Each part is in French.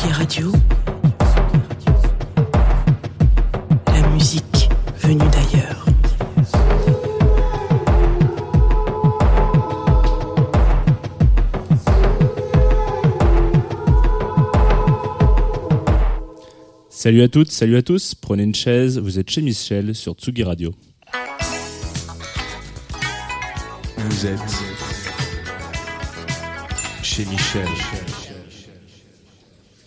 Tsugi Radio. La musique venue d'ailleurs. Salut à toutes, salut à tous. Prenez une chaise, vous êtes chez Michel sur Tsugi Radio. Vous êtes chez Michel.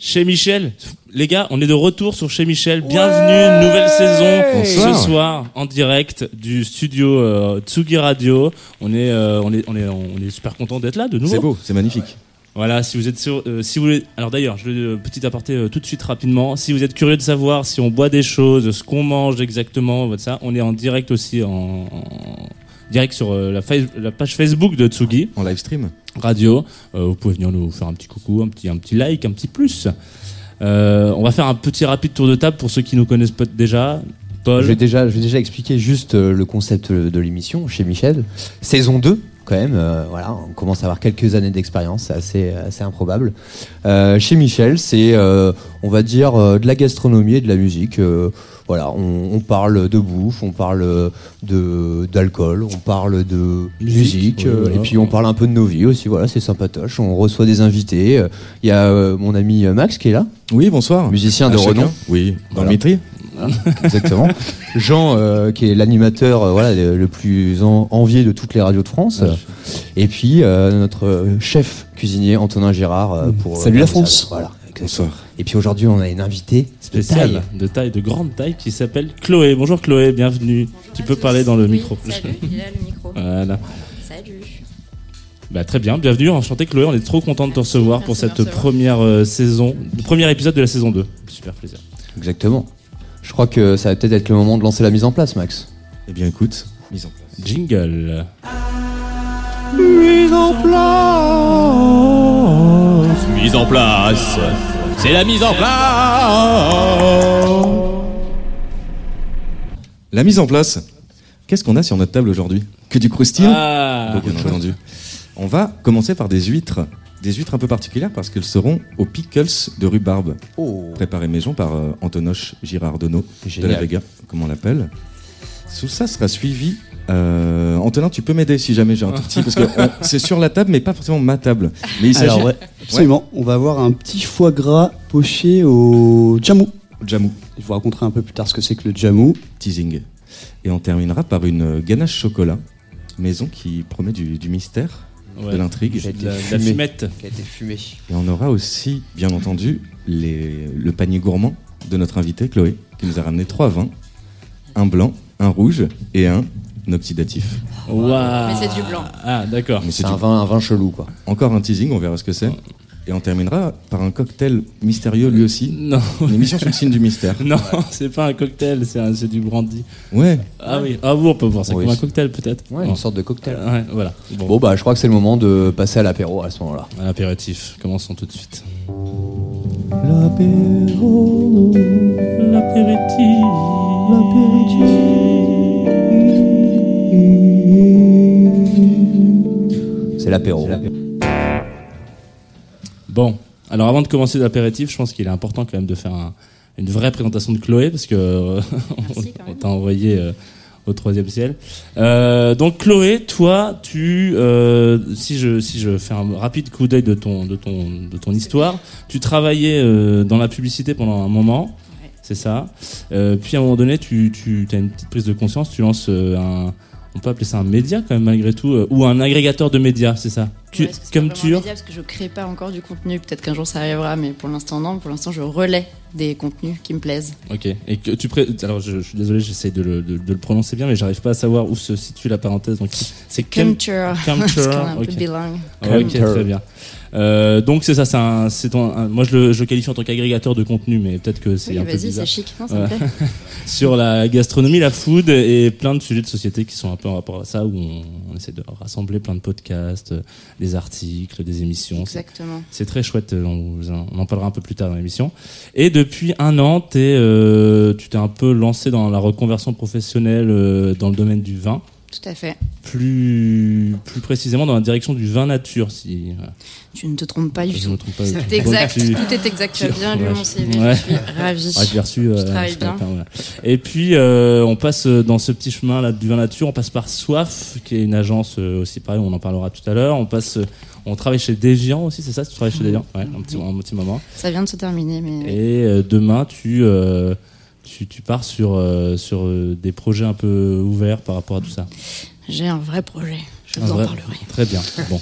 Chez Michel, les gars, on est de retour sur Chez Michel. Bienvenue, nouvelle saison Bonsoir. ce soir en direct du studio euh, Tsugi Radio. On est, euh, on est, on est, on est super content d'être là de nouveau. C'est beau, c'est magnifique. Voilà, si vous êtes sur, euh, si vous voulez, alors d'ailleurs, je le petit aparté euh, tout de suite rapidement. Si vous êtes curieux de savoir si on boit des choses, ce qu'on mange exactement, ça, on est en direct aussi en, en direct sur euh, la, page Facebook de Tsugi En live stream. Radio. Euh, vous pouvez venir nous faire un petit coucou, un petit, un petit like, un petit plus. Euh, on va faire un petit rapide tour de table pour ceux qui nous connaissent peut-être déjà. Paul. Je vais déjà, je vais déjà expliquer juste le concept de l'émission chez Michel. Saison 2, quand même. euh, voilà, on commence à avoir quelques années d'expérience, c'est assez, assez improbable. Euh, chez Michel, c'est, euh, on va dire, euh, de la gastronomie et de la musique. Voilà, on, on parle de bouffe, on parle de d'alcool, on parle de Musique, musique, euh, voilà. et puis on parle un peu de nos vies aussi. Voilà, c'est sympatoche. On reçoit des invités. Il y a euh, mon ami Max qui est là, Oui, bonsoir. musicien de À chacun. renom. Oui, dans Voilà. le métier. Exactement. Jean, euh, qui est l'animateur euh, voilà, le, le plus en- envié de toutes les radios de France. Et puis notre chef cuisinier Antonin Girard euh, pour. Salut la. France. Voilà. Bonsoir. Et puis aujourd'hui, on a une invitée spécial spéciale. de taille, de grande taille, qui s'appelle Chloé. Bonjour Chloé, bienvenue. tu peux tous. parler dans le Oui, micro. Salut, il est là le micro. Voilà. Salut. Bah, très bien, bienvenue, enchanté Chloé, on est trop content de te recevoir Merci pour cette recevoir. première euh, saison, le premier épisode de la saison 2. Super plaisir. Exactement. Je crois que ça va peut-être être le moment de lancer la mise en place, Max. Eh bien, écoute, mise en place. Jingle. Mise en place. Mise en place. C'est la mise en place. La mise en place. Qu'est-ce qu'on a sur notre table aujourd'hui? Que du croustillant Ah, bien entendu. On va commencer par des huîtres. Des huîtres un peu particulières parce qu'elles seront aux pickles de rhubarbe. Oh. Préparées maison par euh, Antonoche Girardonneau de la Vega, comme on l'appelle. Tout ça sera suivi. Euh, Antonin, tu peux m'aider si jamais j'ai un tout petit, parce que on- c'est sur la table, mais pas forcément ma table. Mais il s'agit Alors, ouais, absolument. On va avoir un petit foie gras poché au jamou. Jamou, Je vous raconterai un peu plus tard ce que c'est que le jamou. teasing. Et on terminera par une ganache chocolat maison qui promet du, du mystère, Ouais. de l'intrigue. De la, fumette. Qui a été fumé. Et on aura aussi, bien entendu, les- le panier gourmand de notre invité Chloé, qui nous a ramené trois vins, un blanc, un rouge et un oxydatif. Waouh. Mais c'est du blanc. Ah, d'accord. Mais C'est un du- vin, un vin chelou, quoi. encore un teasing, on verra ce que c'est. Et on terminera par un cocktail mystérieux lui aussi. Non, Une émission sur le signe du mystère. non, c'est pas un cocktail, c'est du brandy. Ouais, Ah oui, ah bon, on peut voir ça Oui, comme un cocktail peut-être. Ouais, Non. une sorte de cocktail. Ouais, voilà. Bon, Bon, bah, je crois que c'est le moment de passer à l'apéro à ce moment-là. un apéritif. Commençons tout de suite. L'apéritif. C'est l'apéro. Bon, alors avant de commencer l'apéritif, je pense qu'il est important quand même de faire un- une vraie présentation de Chloé parce que euh, Merci, on t'a envoyé euh, au troisième ciel. Euh, donc Chloé, toi, tu, euh, si je si je fais un rapide coup d'œil de ton de ton de ton histoire, tu travaillais euh, dans la publicité pendant un moment. Ouais. C'est ça. Euh, puis à un moment donné, tu, tu as une petite prise de conscience, tu lances euh, un, on peut appeler ça un média quand même malgré tout, euh, ou un agrégateur de médias, c'est ça. Ouais, comme tu. média, parce que je crée pas encore du contenu. Peut-être qu'un jour ça arrivera, mais pour l'instant non. Pour l'instant, je relais des contenus qui me plaisent. Ok. Et que tu pré... alors je, je suis désolé, j'essaie de le, de, de le prononcer bien, mais j'arrive pas à savoir où se situe la parenthèse. Donc c'est qu'on est un ok. peu bilingue. Ok, Culture. très bien. Euh, donc c'est ça, c'est un, un- moi je le, je le qualifie en tant qu'agrégateur de contenu, mais peut-être que c'est Oui, un peu vas-y, bizarre. c'est chic. Non, ça Ouais. me plaît. Sur la gastronomie, la food et plein de sujets de société qui sont un peu en rapport à ça, où on, on essaie de rassembler plein de podcasts, des articles, des émissions. Exactement. C'est très chouette, euh, on, en- on en parlera un peu plus tard dans l'émission. Et depuis un an, t'es, euh, tu t'es un peu lancé dans la reconversion professionnelle euh, dans le domaine du vin. Tout à fait. plus, plus précisément dans la direction du vin nature, si voilà, Tu ne te trompes pas du je tout. me trompe pas. C'est exact. Tu- Tout est exact. Tu as bien lu Ouais. mon CV. Ouais. Je suis ravie. Ouais, je l'ai reçu. euh, travaille ce bien. voilà. Et puis, euh, on passe euh, dans ce petit chemin là du vin nature. On passe par Soif, qui est une agence euh, aussi pareil. On en parlera tout à l'heure. On passe, euh, on travaille chez Deviant aussi, c'est ça? Tu travailles chez Deviant? Ouais, un petit, un petit moment. Ça vient de se terminer, mais Et euh, demain, tu, euh, tu, tu pars sur, euh, sur euh, des projets un peu ouverts par rapport à tout ça. j'ai un vrai projet. Je Un vous en vrai- parlerai. Très bien. Bon.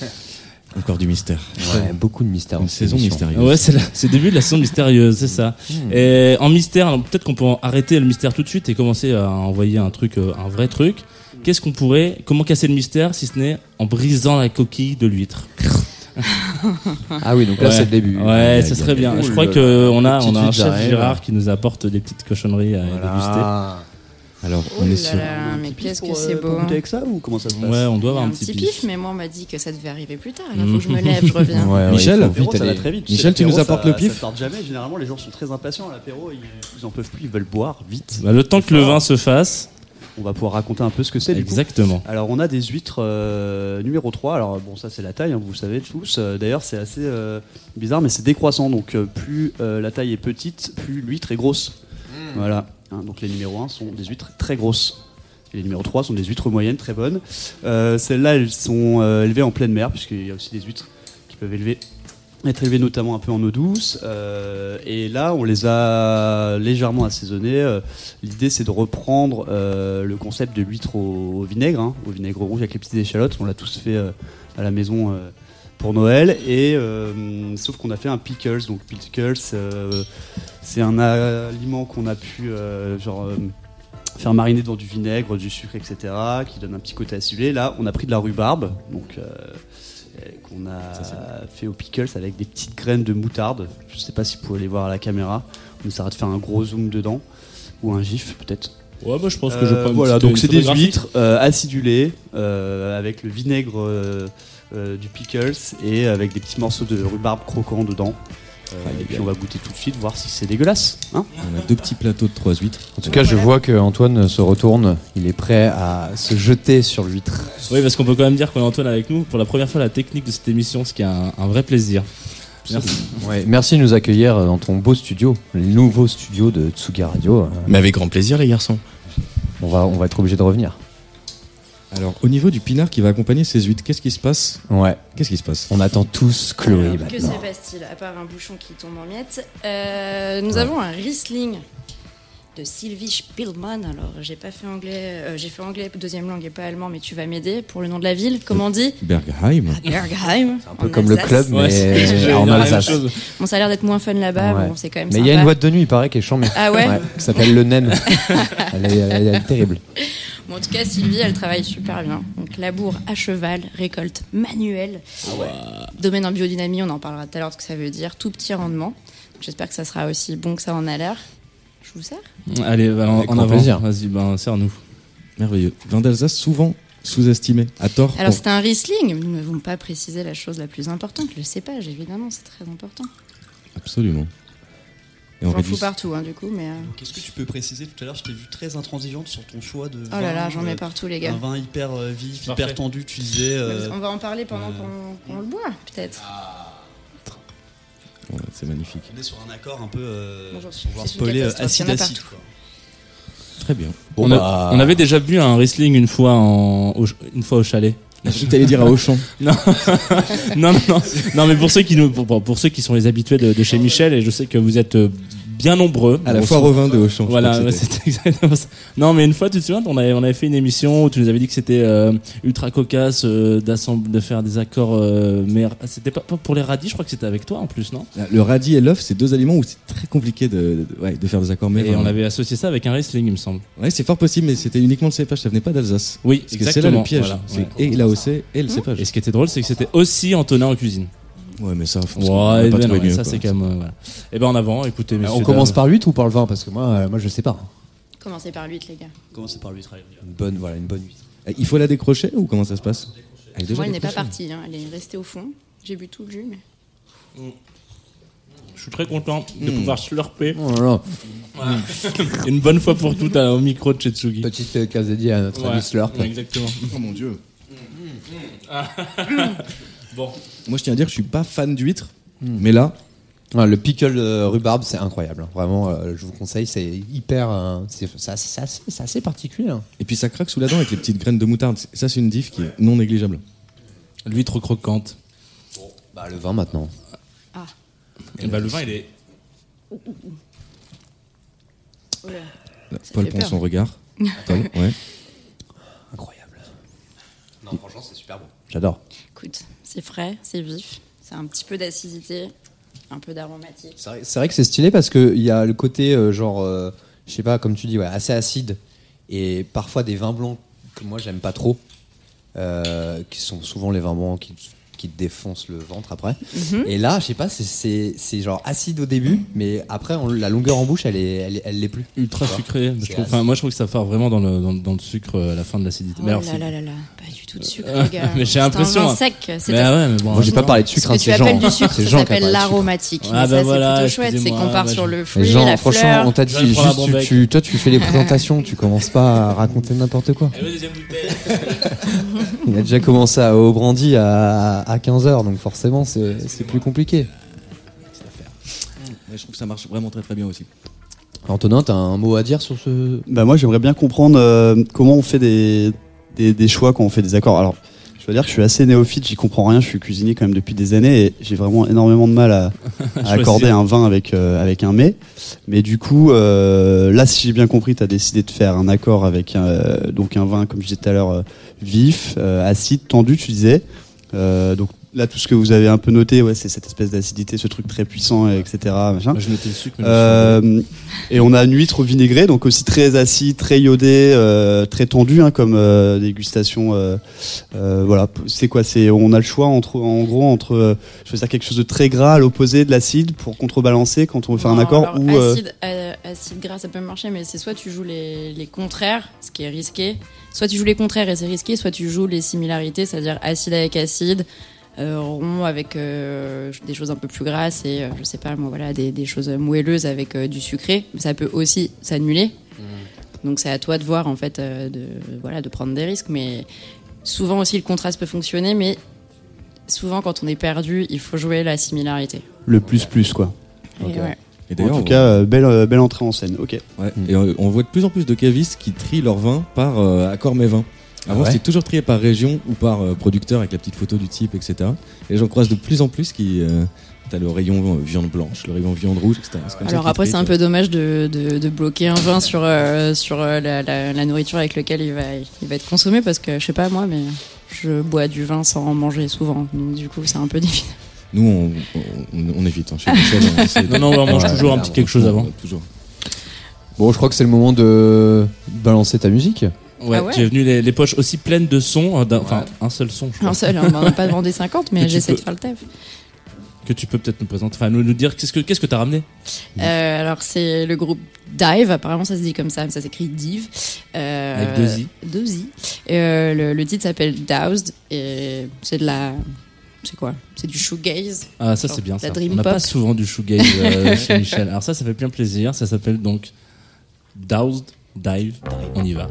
Encore du mystère. Ouais, beaucoup de mystères. Une saison mystérieuse. Ouais, c'est le début de la saison mystérieuse, c'est ça. Et en mystère, peut-être qu'on peut arrêter le mystère tout de suite et commencer à envoyer un truc, euh, un vrai truc. Qu'est-ce qu'on pourrait, comment casser le mystère si ce n'est en brisant la coquille de l'huître? Ah oui, donc là Ouais. c'est le début. Ouais, aïe, serait bien. Je crois là que on a, on a un chef Gérard qui nous apporte des petites cochonneries à déguster. Alors, Oh on est sur. là, mais qu'est-ce que c'est euh, beau. goûter avec ça ou comment ça se passe Ouais, on doit Il avoir un un petit petit pif, pif. mais moi on m'a dit que ça devait arriver plus tard. Là, faut Mhm. que je me lève, je reviens. Ouais, ouais, Michel il faut vite ça va très vite. Michel, tu nous apportes ça- le pif Ça tarde jamais. Généralement, les gens sont très impatients à l'apéro. Ils, ils en peuvent plus. Ils veulent boire vite. Bah, le temps que le vin se fasse. On va pouvoir raconter un peu ce que c'est. du coup. Exactement. Alors on a des huîtres euh, numéro 3, alors bon ça c'est la taille, hein, vous le savez tous, Euh, d'ailleurs c'est assez euh, bizarre mais c'est décroissant, donc euh, plus euh, la taille est petite, plus l'huître est grosse. Voilà, Hein, donc les numéros 1 sont des huîtres très grosses. Et les numéros 3 sont des huîtres moyennes, très bonnes. Euh, Celles-là elles sont euh, élevées en pleine mer, puisqu'il y a aussi des huîtres qui peuvent élever, être élevées notamment un peu en eau douce. Euh, et là on les a légèrement assaisonnées. Euh, L'idée, c'est de reprendre euh, le concept de l'huître au, vinaigre, hein, au vinaigre rouge avec les petites échalotes. On l'a tous fait à la maison pour Noël. Et sauf qu'on a fait un pickles. Donc pickles, c'est un aliment qu'on a pu genre faire mariner dans du vinaigre, du sucre, etc., qui donne un petit côté acidulé. Là, on a pris de la rhubarbe, donc qu'on a fait au pickles avec des petites graines de moutarde. Je sais pas si vous pouvez les voir à la caméra. On essaiera de faire un gros zoom dedans ou un gif peut-être. Ouais, bah, je pense que je Euh, voilà, donc c'est des huîtres euh, acidulées euh, avec le vinaigre euh, du pickles et avec des petits morceaux de rhubarbe croquants dedans. Euh, et puis on va goûter tout de suite, voir si c'est dégueulasse. Hein On a deux petits plateaux de trois huîtres. En tout cas, je vois que Antoine se retourne. Il est prêt à se jeter sur l'huître. Oui, parce qu'on peut quand même dire qu'on a Antoine avec nous pour la première fois la technique de cette émission, ce qui est un, un vrai plaisir. Merci. Ouais, merci de nous accueillir dans ton beau studio, le nouveau studio de Tsuga Radio. Mais avec grand plaisir, les garçons. On va, on va être obligé de revenir. Alors, au niveau du pinard qui va accompagner ces huîtres, qu'est-ce qui se passe Ouais, Qu'est-ce qui se passe on attend tous Chloé Alors, que se passe-t-il À part un bouchon qui tombe en miettes, Euh, nous avons un Riesling de Sylvie Spielmann. Alors, j'ai pas fait anglais, euh, j'ai fait anglais deuxième langue et pas allemand, mais tu vas m'aider pour le nom de la ville. Comment on dit Bergheim. Bergheim. Un peu comme le club, Ouais, c'est- mais j'ai en la même Alsace. chose. Bon, ça a l'air d'être moins fun là-bas. Ouais. Bon, c'est quand même Mais il y a une boîte de nuit, il paraît, qui est chambée. Ah ouais, qui s'appelle le Nen. elle, est, elle est- elle est terrible. Bon, en tout cas, Sylvie, elle travaille super bien. Donc, labour à cheval, récolte manuelle. Domaine en biodynamie, on en parlera tout à l'heure de ce que ça veut dire. Tout petit rendement. J'espère que ça sera aussi bon que ça en a l'air. Je vous sers? Allez, bah, en, Avec en grand avant. plaisir. Vas-y, ben, serre-nous. Merveilleux. Vin d'Alsace, souvent sous-estimé, à tort. Alors, Bon, c'est un Riesling. Nous n'avons pas précisé la chose la plus importante, le cépage, évidemment, c'est très important. Absolument. Et on J'en réduit- fous partout, hein, du coup, mais. euh, Qu'est-ce que tu peux préciser Tout à l'heure, je t'ai vu très intransigeante sur ton choix de. Oh là là, j'en euh, mets partout, les gars. Un vin hyper euh, vif, Parfait. hyper tendu, tu disais. euh, On va en parler pendant euh, qu'on le boit, peut-être. Ouais, c'est magnifique. on est sur un accord un peu. euh, Bonjour, spoiler, euh, catastrophe, il y en a acide acide. partout. quoi. Très bien. Bon, on, a- bah, on avait déjà bu un Riesling une fois, en, au, une fois au chalet. Je t'allais dire à Auchan. Non, non, non, non, mais pour ceux qui nous, pour, pour- ceux qui sont les habitués de, de chez Michel, et je sais que vous êtes euh, bien nombreux. À la foire au vin de Auchan. Voilà, c'était. exactement ça. Non, mais une fois, tu te souviens, on avait, on avait fait une émission où tu nous avais dit que c'était euh, ultra cocasse euh, de faire des accords. Euh, mais c'était pas, pas pour les radis, je crois que c'était avec toi en plus, non? Le radis et l'œuf, c'est deux aliments où c'est très compliqué de, de- ouais, de faire des accords Et mériens. on avait associé ça avec un Riesling, il me semble. Ouais, c'est fort possible, mais c'était uniquement le cépage, ça venait pas d'Alsace. Oui, Parce que c'est là le piège. Voilà, ouais. et l'AOC et le cépage. Et ce qui était drôle, c'est que c'était aussi Antonin en cuisine. Ouais, mais ça, Ouais, ben non, mieux. ça c'est quand même. euh, voilà. Et ben en avant, écoutez, messieurs. on commence par l'huître ou par le vin Parce que moi, euh, moi je sais pas. Commencez par l'huître, les gars. Commencez par l'huître. Une bonne, voilà, une bonne huître. Eh, Il faut la décrocher ou comment ça se passe? Elle Moi, elle n'est pas partie, hein, elle est restée au fond. J'ai bu tout le jus, mais. Je suis très content de Mm. pouvoir slurper Oh là là. une bonne fois pour toutes à- au micro de Chetsugi. Petite euh, case dédiée à notre Ouais, ami Slurp. Exactement. Oh mon dieu. Bon. Moi, je tiens à dire, je suis pas fan d'huîtres, mais là, Ouais, le pickle euh, rhubarbe, c'est incroyable. hein. Vraiment, euh, je vous conseille, c'est hyper. euh, c'est assez, particulier. hein. et puis ça craque sous la dent avec les petites graines de moutarde. Ça, c'est une diff qui est non négligeable. L'huître croquante. Bah, le vin maintenant. Et bah, le vin, il est. Là, Paul prend peur. son regard. Paul, ouais. Incroyable. Non, franchement, c'est super bon. J'adore. Écoute, c'est frais, c'est vif, c'est un petit peu d'acidité, un peu d'aromatique. C'est vrai, que c'est stylé parce qu'il y a le côté, euh, genre, euh, je sais pas, comme tu dis, assez acide. Et parfois des vins blancs que moi, j'aime pas trop. euh, qui sont souvent les vins blancs qui, qui te défoncent le ventre après. Mhm. Et là, je sais pas, c'est- genre acide au début, mais après, on- la longueur en bouche, elle est, elle, est- elle l'est plus. Ultra sucré. Je C'est trouve, enfin, moi, je trouve que ça part vraiment dans le, dans, dans le sucre euh, à la fin de l'acidité. Oh Mais alors, là c'est- là là là, pas du tout de sucre, Euh, les gars. mais j'ai l'impression, hein. sec. C'est Mais un- ah ouais, mais bon. Moi, j'ai pas parlé de sucre, Ce hein, que tu appelles du sucre, C'est ça s'appelle sucre. l'aromatique. Ah Mais bah voilà, c'est plutôt chouette, c'est qu'on part bah, sur le Mais fruit, Jean, la franchement, fleur. on t'a dit juste, toi, tu fais les présentations, tu commences pas à raconter n'importe quoi. Il a déjà commencé à, au brandy à, à 15h, donc forcément, c'est plus compliqué. Ouais, je trouve que ça marche vraiment très très bien aussi. Antonin, t'as un mot à dire sur ce. Bah moi j'aimerais bien comprendre euh, comment on fait des, des, des choix quand on fait des accords. Alors je veux dire que je suis assez néophyte, j'y comprends rien, je suis cuisinier quand même depuis des années et j'ai vraiment énormément de mal à, accorder un vin avec, euh, avec un mets. Mais du coup, euh, là si j'ai bien compris, tu as décidé de faire un accord avec un, euh, donc un vin, comme je disais tout à l'heure, euh, vif, euh, acide, tendu, tu disais. Euh, donc là tout ce que vous avez un peu noté, ouais, c'est cette espèce d'acidité, ce truc très puissant, etc. Machin. Je notais le sucre. Euh, et on a une huître au vinaigré, donc aussi très acide, très iodé, euh, très tendu hein, comme euh, dégustation. euh, euh, voilà, c'est quoi C'est on a le choix entre, en gros, entre choisir quelque chose de très gras à l'opposé de l'acide pour contrebalancer quand on veut faire un accord alors, ou euh, acide, euh, acide gras, ça peut marcher, mais c'est soit tu joues les, les contraires, ce qui est risqué, soit tu joues les contraires et c'est risqué, soit tu joues les similarités, c'est-à-dire acide avec acide, rond avec euh, des choses un peu plus grasses et euh, je sais pas moi voilà des, des choses moelleuses avec euh, du sucré. Ça peut aussi s'annuler. Donc c'est à toi de voir en fait euh, de voilà de prendre des risques, mais souvent aussi le contraste peut fonctionner, mais souvent quand on est perdu, il faut jouer la similarité. le plus plus quoi. Et Ok. ouais. Et En tout on- cas, euh, belle euh, belle entrée en scène. Ok. Ouais, et euh, on voit de plus en plus de cavistes qui trient leur vin par euh, accord mes vins. Avant, ouais c'était toujours trié par région ou par euh, producteur avec la petite photo du type, etc. Et j'en croise de plus en plus qui. euh, T'as le rayon euh, viande blanche, le rayon viande rouge, etc. Comme Alors après, c'est un peu dommage de, de, de bloquer un vin sur, euh, sur euh, la, la, la nourriture avec laquelle il va, il va être consommé parce que je sais pas moi, mais je bois du vin sans en manger souvent. Donc du coup, c'est un peu difficile. Nous, on, on, on évite. hein, chez Michel, on essaie de- Non, non, on mange Ouais, toujours un petit quelque chose avant. Toujours. Bon, je crois que c'est le moment de balancer ta musique. Ouais, Ah ouais j'ai venu les, les poches aussi pleines de sons, d'un- enfin un seul son, je crois, Un seul, hein, on n'a pas demandé 50, mais j'essaie peux- de faire le taf. que tu peux peut-être nous présenter, enfin nous, nous dire qu'est-ce que qu'est-ce que t'as ramené? Euh, alors c'est le groupe Dive, apparemment ça se dit comme ça, mais ça s'écrit Dive. Euh, Avec deux i. Deux i. Et, euh, le, le titre s'appelle Doused et c'est de la... C'est quoi? C'est du shoegaze. Ah ça c'est bien ça. On n'a pas souvent du shoegaze euh, chez Michel. Alors ça ça fait bien plaisir. Ça s'appelle donc Doused Dive. On y va.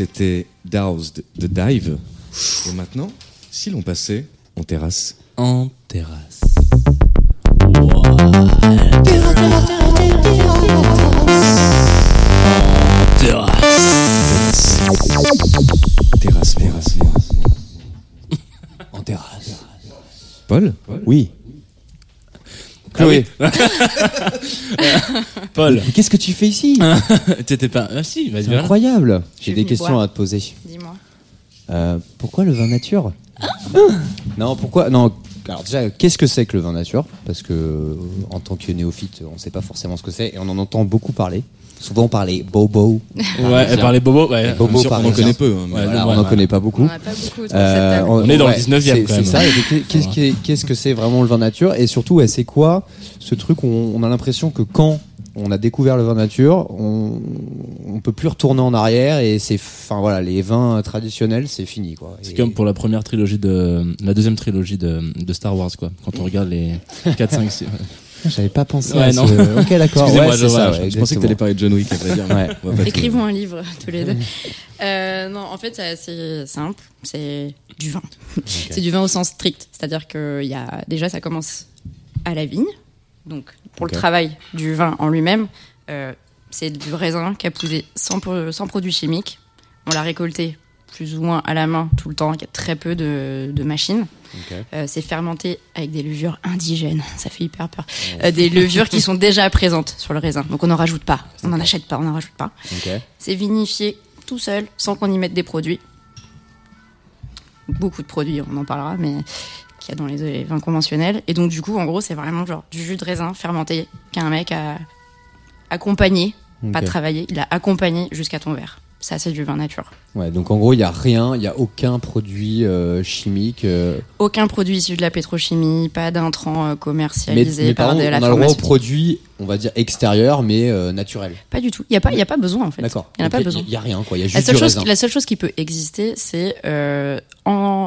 C'était Doused de Dive. Et maintenant, si l'on passait en terrasse. En terrasse. Terrasse, terrasse. En terrasse. Paul? Oui. Chloé. Paul. Mais qu'est-ce que tu fais ici? T'étais pas. Ah si, vas-y, C'est voilà. incroyable. J'ai des questions boire. à te poser. Dis-moi. Euh, pourquoi le vin nature? Non, pourquoi Non. Alors déjà, qu'est-ce que c'est que le vin nature? Parce que euh, en tant que néophyte, on ne sait pas forcément ce que c'est et on en entend beaucoup parler. Souvent parler bobo. Ouais, elle parlait bobo, ouais. Bobo Bien sûr qu'on en parisien. connaît peu. hein, mais- Ouais, Voilà, ouais, on n'en ouais. connaît pas On beaucoup. a pas beaucoup Euh. On est dans le 19e c'est- quand même. C'est ça. Qu'est-ce que c'est vraiment le vin nature? Et surtout, ouais, c'est quoi ce truc où on, on a l'impression que quand on a découvert le vin nature, on, on peut plus retourner en arrière et c'est, enfin voilà, les vins traditionnels, c'est fini quoi. C'est Et- comme pour la première trilogie de. La deuxième trilogie de, de Star Wars, quoi. Quand on regarde les 4, 5, 6. J'avais pas pensé Ouais, à non. ce. Ok, d'accord. Ouais, je- c'est ça. voilà, ouais, Je pensais que t'allais parler de John Wick, dire. Écrivons un livre tous les deux. Euh, non, en fait, c'est assez simple. C'est du vin. C'est du vin au sens strict. C'est-à-dire que il y a, déjà, ça commence à la vigne. Donc, pour le travail du vin en lui-même, euh, c'est du raisin qui a poussé sans, pro- sans produits chimiques. On l'a récolté plus ou moins à la main tout le temps. Il y a très peu de, de machines. Euh, c'est fermenté avec des levures indigènes. Ça fait hyper peur. Euh, des levures qui sont déjà présentes sur le raisin. Donc on n'en rajoute pas. On n'en achète pas, on n'en rajoute pas. C'est vinifié tout seul, sans qu'on y mette des produits. Beaucoup de produits, on en parlera, mais qu'il y a dans les vins conventionnels. Et donc, du coup, en gros, c'est vraiment genre du jus de raisin fermenté qu'un mec a accompagné, pas travaillé, il a accompagné jusqu'à ton verre. Ça, c'est du vin nature. Ouais, donc en gros, il y a rien, il y a aucun produit euh, chimique. euh, Aucun produit issu de la pétrochimie, pas d'intrants euh, commercialisés mais par par contre, de on la a le droit aux produits, on va dire extérieurs, mais naturels. Pas du tout. Il n'y a, pas- il y a pas besoin, en fait. D'accord. Il n'y a pas besoin. Il y a rien, quoi. Il y a La juste seule, du chose, raisin. la seule chose qui peut exister, c'est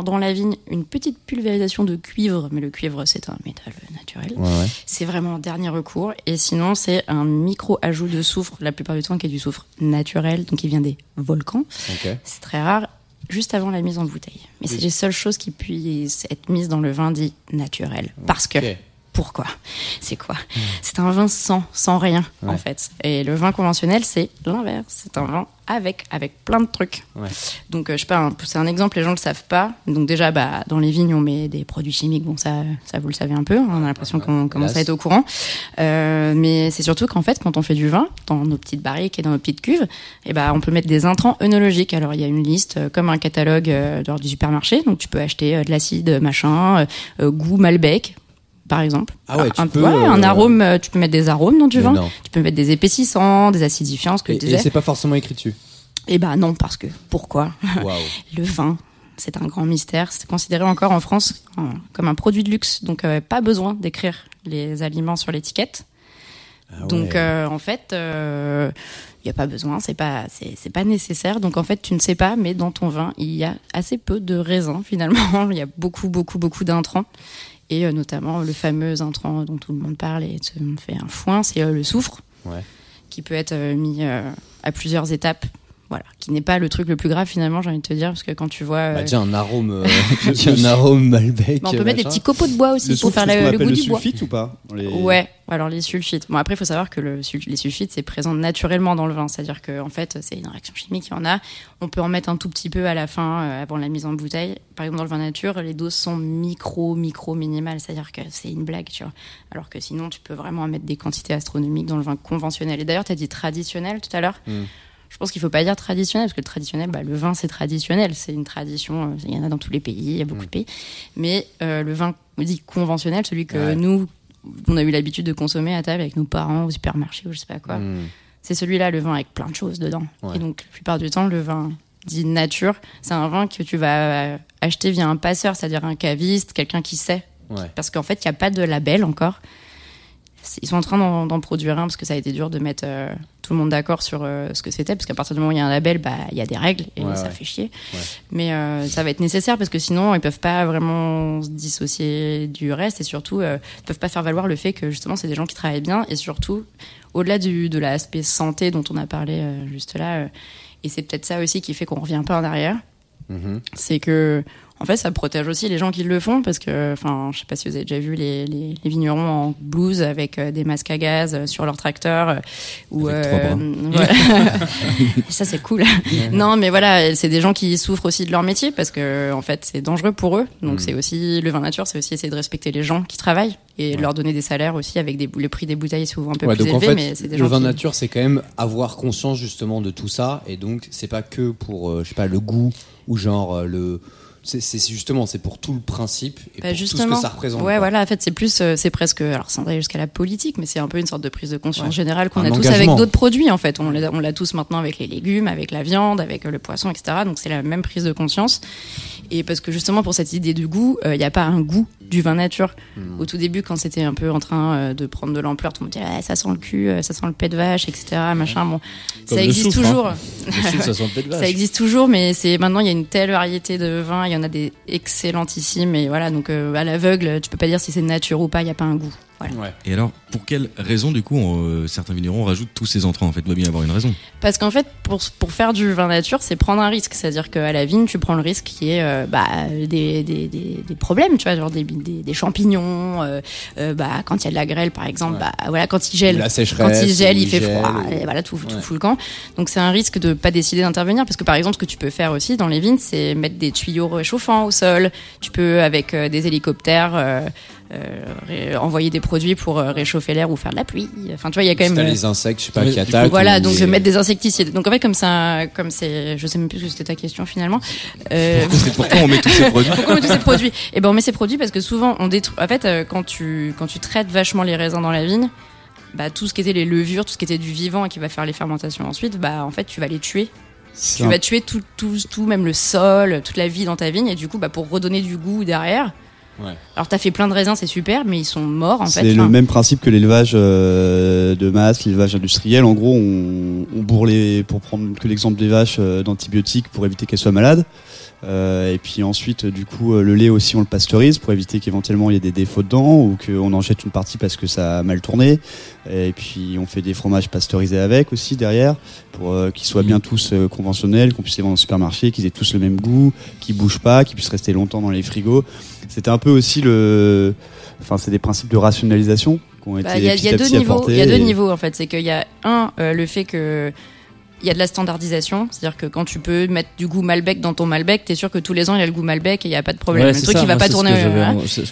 dans la vigne une petite pulvérisation de cuivre, mais le cuivre c'est un métal naturel. Ouais, ouais. C'est vraiment dernier recours. Et sinon, c'est un micro ajout de soufre, la plupart du temps qui est du soufre naturel, donc qui vient des volcans. C'est très rare, juste avant la mise en bouteille. Mais c'est les seules choses qui puissent être mises dans le vin dit naturel. Parce que. Pourquoi C'est quoi C'est un vin sans, sans rien, en fait. Et le vin conventionnel, c'est l'inverse. C'est un vin avec, avec plein de trucs. Ouais. Donc, euh, je sais pas, c'est un exemple, les gens le savent pas. Donc, déjà, bah, dans les vignes, on met des produits chimiques. Bon, ça, ça vous le savez un peu. hein, On a l'impression qu'on commence à être au courant. Euh, mais c'est surtout qu'en fait, quand on fait du vin, dans nos petites barriques et dans nos petites cuves, eh ben, on peut mettre des intrants œnologiques. Alors, il y a une liste, euh, comme un catalogue euh, genre du supermarché. Donc, tu peux acheter euh, de l'acide, machin, euh, euh, goût Malbec, par exemple. Ah ouais, tu un, peux, ouais, un euh, arôme, euh, tu peux mettre des arômes dans du Mais vin. non. Tu peux mettre des épaississants, des acidifiants, ce que Et, je et disais. c'est pas forcément écrit dessus. Eh ben non, parce que pourquoi. Le vin, c'est un grand mystère. C'est considéré encore en France comme un produit de luxe, donc euh, pas besoin d'écrire les aliments sur l'étiquette. Ah donc euh, en fait, il n'y a pas besoin, c'est pas, c'est c'est pas nécessaire. Donc en fait, tu ne sais pas, mais dans ton vin, il y a assez peu de raisins finalement. Il y a beaucoup, beaucoup, beaucoup d'intrants. Et euh, notamment le fameux intrant dont tout le monde parle et tout le monde fait un foin, c'est euh, le soufre Ouais. qui peut être euh, mis à plusieurs étapes. Voilà, qui n'est pas le truc le plus grave finalement, j'ai envie de te dire, parce que quand tu vois. euh, Bah, déjà un arôme, euh, un arôme Malbec. bah, on peut mettre des petits copeaux de bois aussi Le pour soufre, faire ce le, goût le du bois. sulfite ou pas les- Ouais, alors les sulfites. Bon, après, il faut savoir que le les sulfites, c'est présent naturellement dans le vin. C'est-à-dire que, en fait, c'est une réaction chimique, il y en a. On peut en mettre un tout petit peu à la fin, euh, avant la mise en bouteille. Par exemple, dans le vin nature, les doses sont micro, micro minimales. C'est-à-dire que c'est une blague, tu vois. Alors que sinon, tu peux vraiment en mettre des quantités astronomiques dans le vin conventionnel. Et d'ailleurs, tu as dit traditionnel tout à l'heure. Mm. Je pense qu'il faut pas dire traditionnel, parce que le traditionnel, bah, le vin, c'est traditionnel. C'est une tradition, euh, il y en a dans tous les pays, il y a beaucoup de pays. Mais euh, le vin dit conventionnel, celui que Ouais. nous, on a eu l'habitude de consommer à table avec nos parents au supermarché ou je sais pas quoi, Hmm. c'est celui-là, le vin avec plein de choses dedans. Ouais. Et donc, la plupart du temps, le vin dit nature, c'est un vin que tu vas euh, acheter via un passeur, c'est-à-dire un caviste, quelqu'un qui sait. Ouais. Parce qu'en fait, il n'y a pas de label encore. Ils sont en train d'en produire un parce que ça a été dur de mettre euh, tout le monde d'accord sur euh, ce que c'était. Parce qu'à partir du moment où il y a un label, bah, il y a des règles et Ouais, ça ouais. fait chier. Ouais. Mais euh, ça va être nécessaire parce que sinon, ils peuvent pas vraiment se dissocier du reste et surtout, ils peuvent pas faire valoir le fait que justement, c'est des gens qui travaillent bien et surtout, au-delà du- de l'aspect santé dont on a parlé juste là, Et c'est peut-être ça aussi qui fait qu'on revient pas en arrière. Mhm. C'est que, en fait, ça protège aussi les gens qui le font parce que, enfin, je sais pas si vous avez déjà vu les, les, les vignerons en blouse avec euh, des masques à gaz euh, sur leur tracteur euh, ou voilà. ça c'est cool. non, mais voilà, c'est des gens qui souffrent aussi de leur métier parce que, en fait, c'est dangereux pour eux. Donc, Mm. c'est aussi le vin nature, c'est aussi essayer de respecter les gens qui travaillent et leur donner des salaires aussi avec des, le prix des bouteilles souvent un peu Ouais, plus donc en élevé, fait, mais c'est des le gens vin qui- nature, c'est quand même avoir conscience justement de tout ça, et donc c'est pas que pour, euh, je sais pas, le goût ou genre euh, le, c'est justement, c'est pour tout le principe et Bah, pour justement. tout ce que ça représente. Ouais, quoi. voilà. En fait, c'est plus, euh, c'est presque, alors sans aller jusqu'à la politique, mais c'est un peu une sorte de prise de conscience Ouais. générale qu'on a tous avec d'autres produits. En fait, on l'a, tous maintenant avec les légumes, avec la viande, avec le poisson, etc. Donc c'est la même prise de conscience. Et parce que justement pour cette idée de goût, il n'y a pas un goût du vin nature. Hmm. Au tout début, quand c'était un peu en train euh, de prendre de l'ampleur, tout le monde disait Ah, ça sent le cul, euh, ça sent le pet de vache, etc. Machin. Bon, Comme ça existe toujours. hein. Soufre, ça sent le pet de vache. Ça existe toujours, mais c'est maintenant il y a une telle variété de vins, il y en a des excellentissimes et voilà donc euh, à l'aveugle, tu peux pas dire si c'est nature ou pas, il y a pas un goût. Voilà. Et alors, pour quelle raison, du coup, on, euh, certains vignerons rajoutent tous ces entrants En fait, il doit bien y avoir une raison. Parce qu'en fait, pour, pour faire du vin nature, c'est prendre un risque. C'est-à-dire qu'à la vigne, tu prends le risque qui est euh, bah, des, des, des, des problèmes, tu vois, genre des, des, des champignons. euh, euh, bah, quand il y a de la grêle, par exemple, Ouais. bah, voilà, quand il gèle. la Quand il gèle, il fait gèle, froid, ou- et voilà, tout, tout Ouais. fout le camp. Donc c'est un risque de pas décider d'intervenir, parce que par exemple, ce que tu peux faire aussi dans les vignes, c'est mettre des tuyaux réchauffants au sol. Tu peux, avec euh, des hélicoptères, euh, envoyer des produits pour euh, réchauffer l'air ou faire de la pluie. Enfin, tu vois, il y a quand même. euh, les insectes, je sais pas, qui attaquent. voilà, donc les- mettre des insecticides. Donc en fait, comme ça, comme c'est, je sais même plus ce que c'était ta question finalement. Euh, pourquoi on met tous ces produits pourquoi on met tous ces produits? Eh ben, on met ces produits parce que souvent, on détruit. En fait, quand tu quand tu traites vachement les raisins dans la vigne, bah tout ce qui était les levures, tout ce qui était du vivant et qui va faire les fermentations ensuite, bah en fait, tu vas les tuer. Tu vas tuer tout, tout, tout, même le sol, toute la vie dans ta vigne, et du coup, bah, pour redonner du goût derrière. Ouais. Alors, t'as fait plein de raisins, c'est super, mais ils sont morts en fait. C'est le même principe que l'élevage euh, de masse, l'élevage industriel. En gros, on, on bourre les, pour prendre que l'exemple des vaches euh, d'antibiotiques pour éviter qu'elles soient malades. Euh, et puis ensuite, du coup, euh, le lait aussi, on le pasteurise pour éviter qu'éventuellement il y ait des défauts dedans ou qu'on en jette une partie parce que ça a mal tourné. Et puis, on fait des fromages pasteurisés avec aussi derrière pour euh, qu'ils soient bien tous euh, conventionnels, qu'on puisse les vendre au supermarché, qu'ils aient tous le même goût, qu'ils bougent pas, qu'ils puissent rester longtemps dans les frigos. C'était un peu aussi le, enfin, c'est des principes de rationalisation été Bah, Il y a, il y a deux niveaux. Il y a deux et- niveaux en fait. C'est qu'il y a un euh, le fait que il y a de la standardisation, c'est-à-dire que quand tu peux mettre du goût Malbec dans ton Malbec, t'es sûr que tous les ans il y a le goût Malbec et il y a pas de problème. Ouais, le truc ça, il va pas tourner.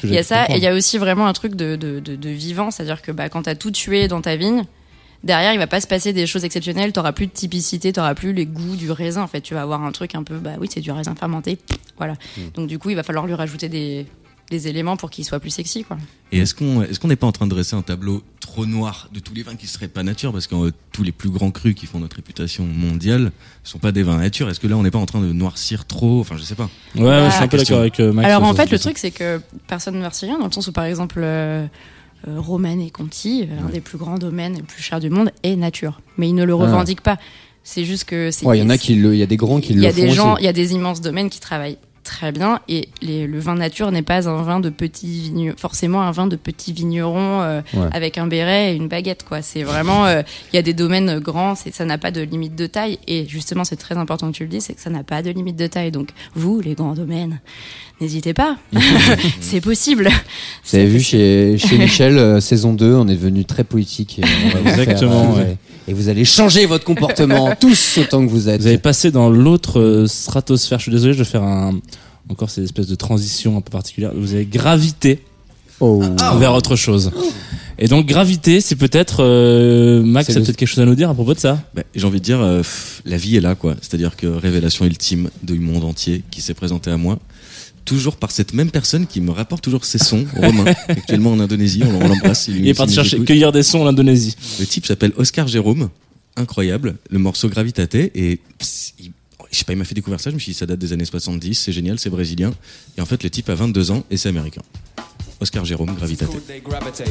Il y a ça et il y a aussi vraiment un truc de, de, de, de vivant, c'est-à-dire que bah, quand t'as tout tué dans ta vigne. Derrière, il va pas se passer des choses exceptionnelles. T'auras plus de typicité, t'auras plus les goûts du raisin. En fait, tu vas avoir un truc un peu, bah oui, c'est du raisin fermenté. Voilà. Hmm. Donc du coup, il va falloir lui rajouter des, des éléments pour qu'il soit plus sexy, quoi. Et est-ce qu'on est-ce qu'on n'est pas en train de dresser un tableau trop noir de tous les vins qui seraient pas nature? Parce que euh, tous les plus grands crus qui font notre réputation mondiale sont pas des vins nature. Est-ce que là, on n'est pas en train de noircir trop? Enfin, je sais pas. Ouais, ouais, je suis un peu d'accord avec euh, Max. Alors en fait, le truc, c'est que personne ne verse rien, dans le sens où, par exemple, euh, euh, Roman et Conti, un des plus grands domaines les plus chers du monde, est nature. Mais ils ne le Ah. revendiquent pas. C'est juste que c'est. Ouais, il y en a qui le, il y a des grands qui Il le y a font des gens, il y a des immenses domaines qui travaillent très bien et les- le vin nature n'est pas un vin de petits vignerons, forcément un vin de petits vignerons euh, Ouais. avec un béret et une baguette quoi. C'est vraiment, euh, il y a des domaines grands, c'est ça n'a pas de limite de taille et justement c'est très important que tu le dis, c'est que ça n'a pas de limite de taille. Donc vous les grands domaines, n'hésitez pas, c'est possible. Vous avez vu chez, chez Michel, euh, saison 2, on est devenu très politique. Exactement, ouais. Allez- Et vous allez changer votre comportement, tous autant que vous êtes. Vous avez passé dans l'autre euh, stratosphère. Je suis désolé, je vais faire un encore ces espèces de transition un peu particulière. Vous avez gravité Oh. vers autre chose. Et donc gravité, c'est peut-être euh, Max C'est a le- peut-être quelque chose à nous dire à propos de ça? Bah, J'ai envie de dire, euh, pff, la vie est là, quoi. C'est-à-dire que révélation ultime du monde entier qui s'est présentée à moi. Toujours par cette même personne qui me rapporte toujours ses sons, Romain, actuellement en Indonésie, on l'embrasse. Il est parti chercher cueillir des sons en Indonésie. Le type s'appelle Oscar Jérôme, incroyable, le morceau Gravitate, et pss, il- je sais pas, il m'a fait découvrir ça, je me suis dit ça date des années 70, c'est génial, c'est brésilien, et en fait le type a 22 ans et c'est américain. Oscar Jérôme, Gravitate. Gravitate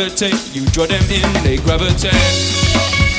they gravitate, you draw them in, they gravitate.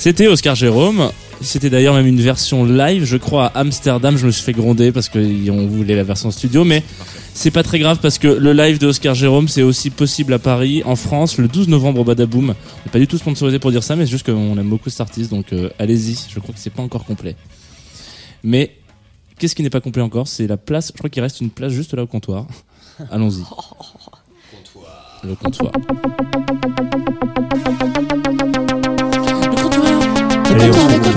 C'était Oscar Jérôme. C'était d'ailleurs même une version live, je crois, à Amsterdam. Je me suis fait gronder parce qu'on voulait la version studio, mais c'est pas très grave parce que le live de Oscar Jérôme, c'est aussi possible à Paris, en France, le 12 novembre au Badaboom. On n'est pas du tout sponsorisé pour dire ça, mais c'est juste qu'on aime beaucoup cet artiste, donc euh, allez-y. Je crois que c'est pas encore complet. Mais qu'est-ce qui n'est pas complet encore? C'est la place. Je crois qu'il reste une place juste là au comptoir. Allons-y. Le comptoir.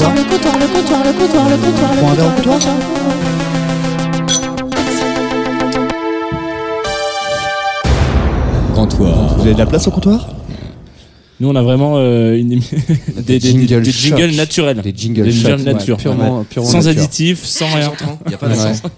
Comptoir. Le comptoir, le comptoir, le comptoir, le comptoir, le comptoir, le comptoir. comptoir. Vous avez de la place au comptoir? Nous, on a vraiment euh, une, des, des- des- jingles des chocs. jingles naturels. Des jingles Des shots, ouais, purement, purement sans nature. additifs, sans rien. Il n'y a pas Ouais.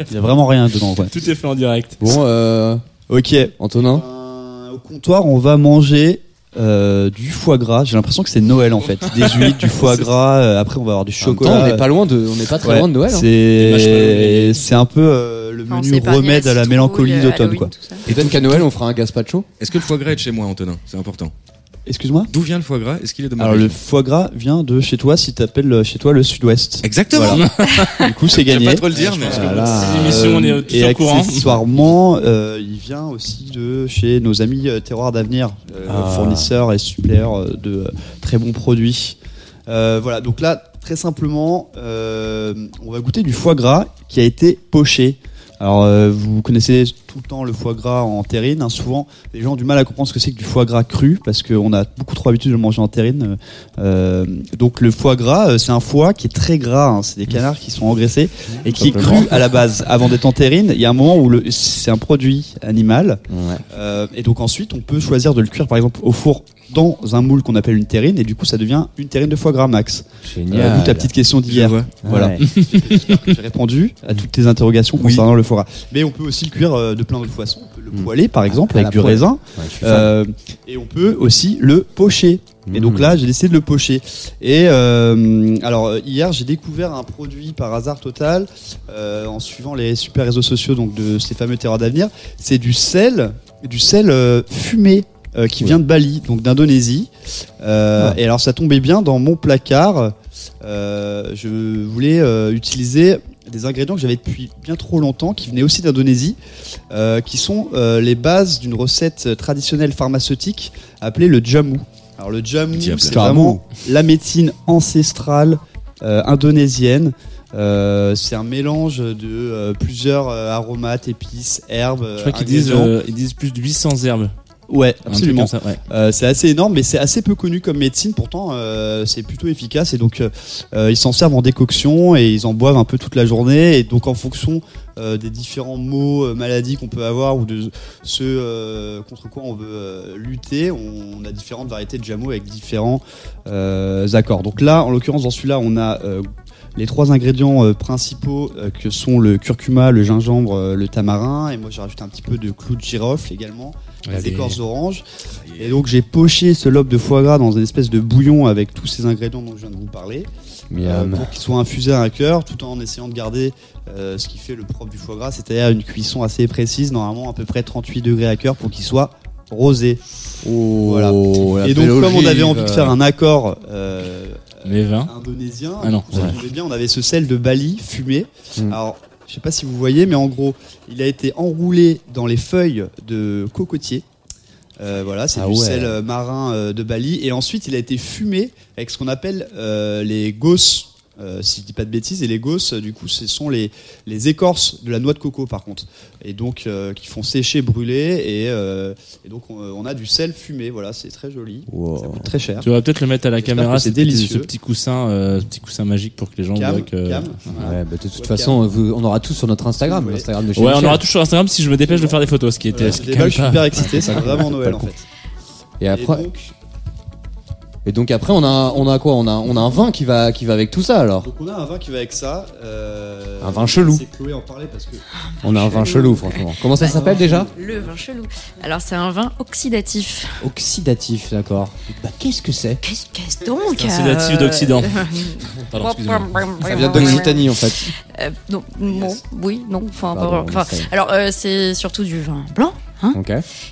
Il y a vraiment rien dedans. Ouais. Tout est fait en direct. Bon, euh, Ok. Antonin Euh, au comptoir, on va manger euh, du foie gras. J'ai l'impression que c'est Noël en fait. Des huîtres, du foie gras. euh, après, on va avoir du temps, chocolat. on n'est pas loin de, on n'est pas très Ouais, loin de Noël. hein. C'est c'est un peu euh, le Enfin, on menu remède à la citrouille, mélancolie euh, d'automne Halloween, quoi. tout ça. Peut-être qu'à Noël, on fera un gazpacho? Est-ce que le foie gras est de chez moi, Antonin? C'est important. Excuse-moi. D'où vient le foie gras? Est-ce qu'il est de ma Alors le foie gras vient de chez toi si t'appelles euh, chez toi le Sud-Ouest. Exactement. Voilà. du coup, c'est J'aime gagné. pas trop le dire, mais Voilà. L'émission, on est tous et au courant. accessoirement, euh, il vient aussi de chez nos amis euh, Terroir d'Avenir, euh, Ah. fournisseurs et suppléeurs euh, de euh, très bons produits. Euh, voilà, donc là, très simplement, euh, on va goûter du foie gras qui a été poché. Alors, euh, vous connaissez tout le temps le foie gras en terrine. hein. Souvent, les gens ont du mal à comprendre ce que c'est que du foie gras cru parce qu'on a beaucoup trop l'habitude de le manger en terrine. Euh, donc, le foie gras, euh, c'est un foie qui est très gras. hein. C'est des canards qui sont engraissés et qui est cru à la base. Avant d'être en terrine, il y a un moment où c'est un produit animal. Ouais. Euh, et donc ensuite, on peut choisir de le cuire par exemple au four dans un moule qu'on appelle une terrine. Et du coup, ça devient une terrine de foie gras max. Génial. Euh, D'où ta petite question d'hier. Voilà. Ouais. J'espère que J'ai répondu à toutes tes interrogations Oui. concernant le foie gras. Mais on peut aussi le cuire euh, de plein d'autres façons. On peut le Mm. poêler par exemple À avec du poêle. raisin. Euh, et on peut aussi le pocher. Et donc Mm. là, j'ai décidé de le pocher. Et euh, alors euh, hier, j'ai découvert un produit par hasard total euh, en suivant les super réseaux sociaux donc de ces fameux terroirs d'avenir. C'est du sel, du sel euh, fumé. Euh, qui vient de Bali, donc d'Indonésie. Euh, Et alors ça tombait bien dans mon placard. Euh, je voulais euh, utiliser des ingrédients que j'avais depuis bien trop longtemps, qui venaient aussi d'Indonésie, euh, qui sont euh, les bases d'une recette traditionnelle pharmaceutique appelée le jamu. Alors le jamu, c'est vraiment la médecine ancestrale euh, indonésienne. Euh, c'est un mélange de euh, plusieurs euh, aromates, épices, herbes. Je crois qu'ils disent, euh, ils disent plus de 800 herbes. Ouais, absolument. comme ça, ouais. Euh, c'est assez énorme, mais c'est assez peu connu comme médecine. Pourtant, euh, c'est plutôt efficace. Et donc, euh, ils s'en servent en décoction et ils en boivent un peu toute la journée. Et donc, en fonction des différents maux, maladies qu'on peut avoir ou de euh, contre quoi on veut lutter, on, a différentes variétés de jamu avec différents accords. Donc là, en l'occurrence, dans celui-là, on a les trois ingrédients euh, principaux euh, que sont le curcuma, le gingembre, euh, le tamarin. Et moi, j'ai rajouté un petit peu de clou de girofle également, des écorces d'orange. Et donc j'ai poché ce lobe de foie gras dans une espèce de bouillon avec tous ces ingrédients dont je viens de vous parler, euh, pour qu'ils soient infusés à un cœur, tout en essayant de garder euh, ce qui fait le propre du foie gras, c'est-à-dire une cuisson assez précise, normalement à peu près 38 degrés à cœur pour qu'il soit rosé. Oh, Voilà. Et donc comme on avait envie de faire un accord euh, Les vins. indonésien, Ah non, ouais. tombait bien, on avait ce sel de Bali fumé. Mm. Alors je sais pas si vous voyez, mais en gros, il a été enroulé dans les feuilles de cocotier. Euh, voilà, c'est Ah du ouais. sel euh, marin euh, de Bali. Et ensuite, il a été fumé avec ce qu'on appelle euh, les gosses. Euh, si je dis pas de bêtises, et les gosses, euh, du coup, ce sont les, les écorces de la noix de coco, par contre, et donc euh, qui font sécher, brûler, et, euh, et donc on, on a du sel fumé. Voilà, c'est très joli, Wow. ça coûte très cher. Tu vas peut-être le mettre à la caméra, c'est ce petit- délicieux. ce petit coussin, euh, ce petit coussin magique pour que les gens Cam, voient que. cam. Ouais, bah, de toute Ouais, façon, vous- on aura tout sur notre Instagram, Ouais. l'Instagram de chez Ouais, on aura tout sur Instagram si je me dépêche de faire des photos, ce qui était. Voilà, ce qui est je suis super excité, c'est vraiment Noël en fait. Et après, donc, et donc après, on a, on a quoi? On a, on a un vin qui va, qui va avec tout ça alors. donc on a un vin qui va avec ça. euh, Un vin chelou. C'est Chloé en parlait parce que On a un vin chelou, franchement. Comment ça s'appelle déjà? Le vin chelou. Alors, c'est un vin oxydatif. Oxydatif, d'accord. Bah, qu'est-ce que c'est? Qu'est-ce qu'est-ce donc sédatif d'Occident. Pardon, excusez-moi. Ça vient d'Occitanie en fait. Euh, non, oui, non. Enfin, alors, euh, c'est surtout du vin blanc. Hein, Ok.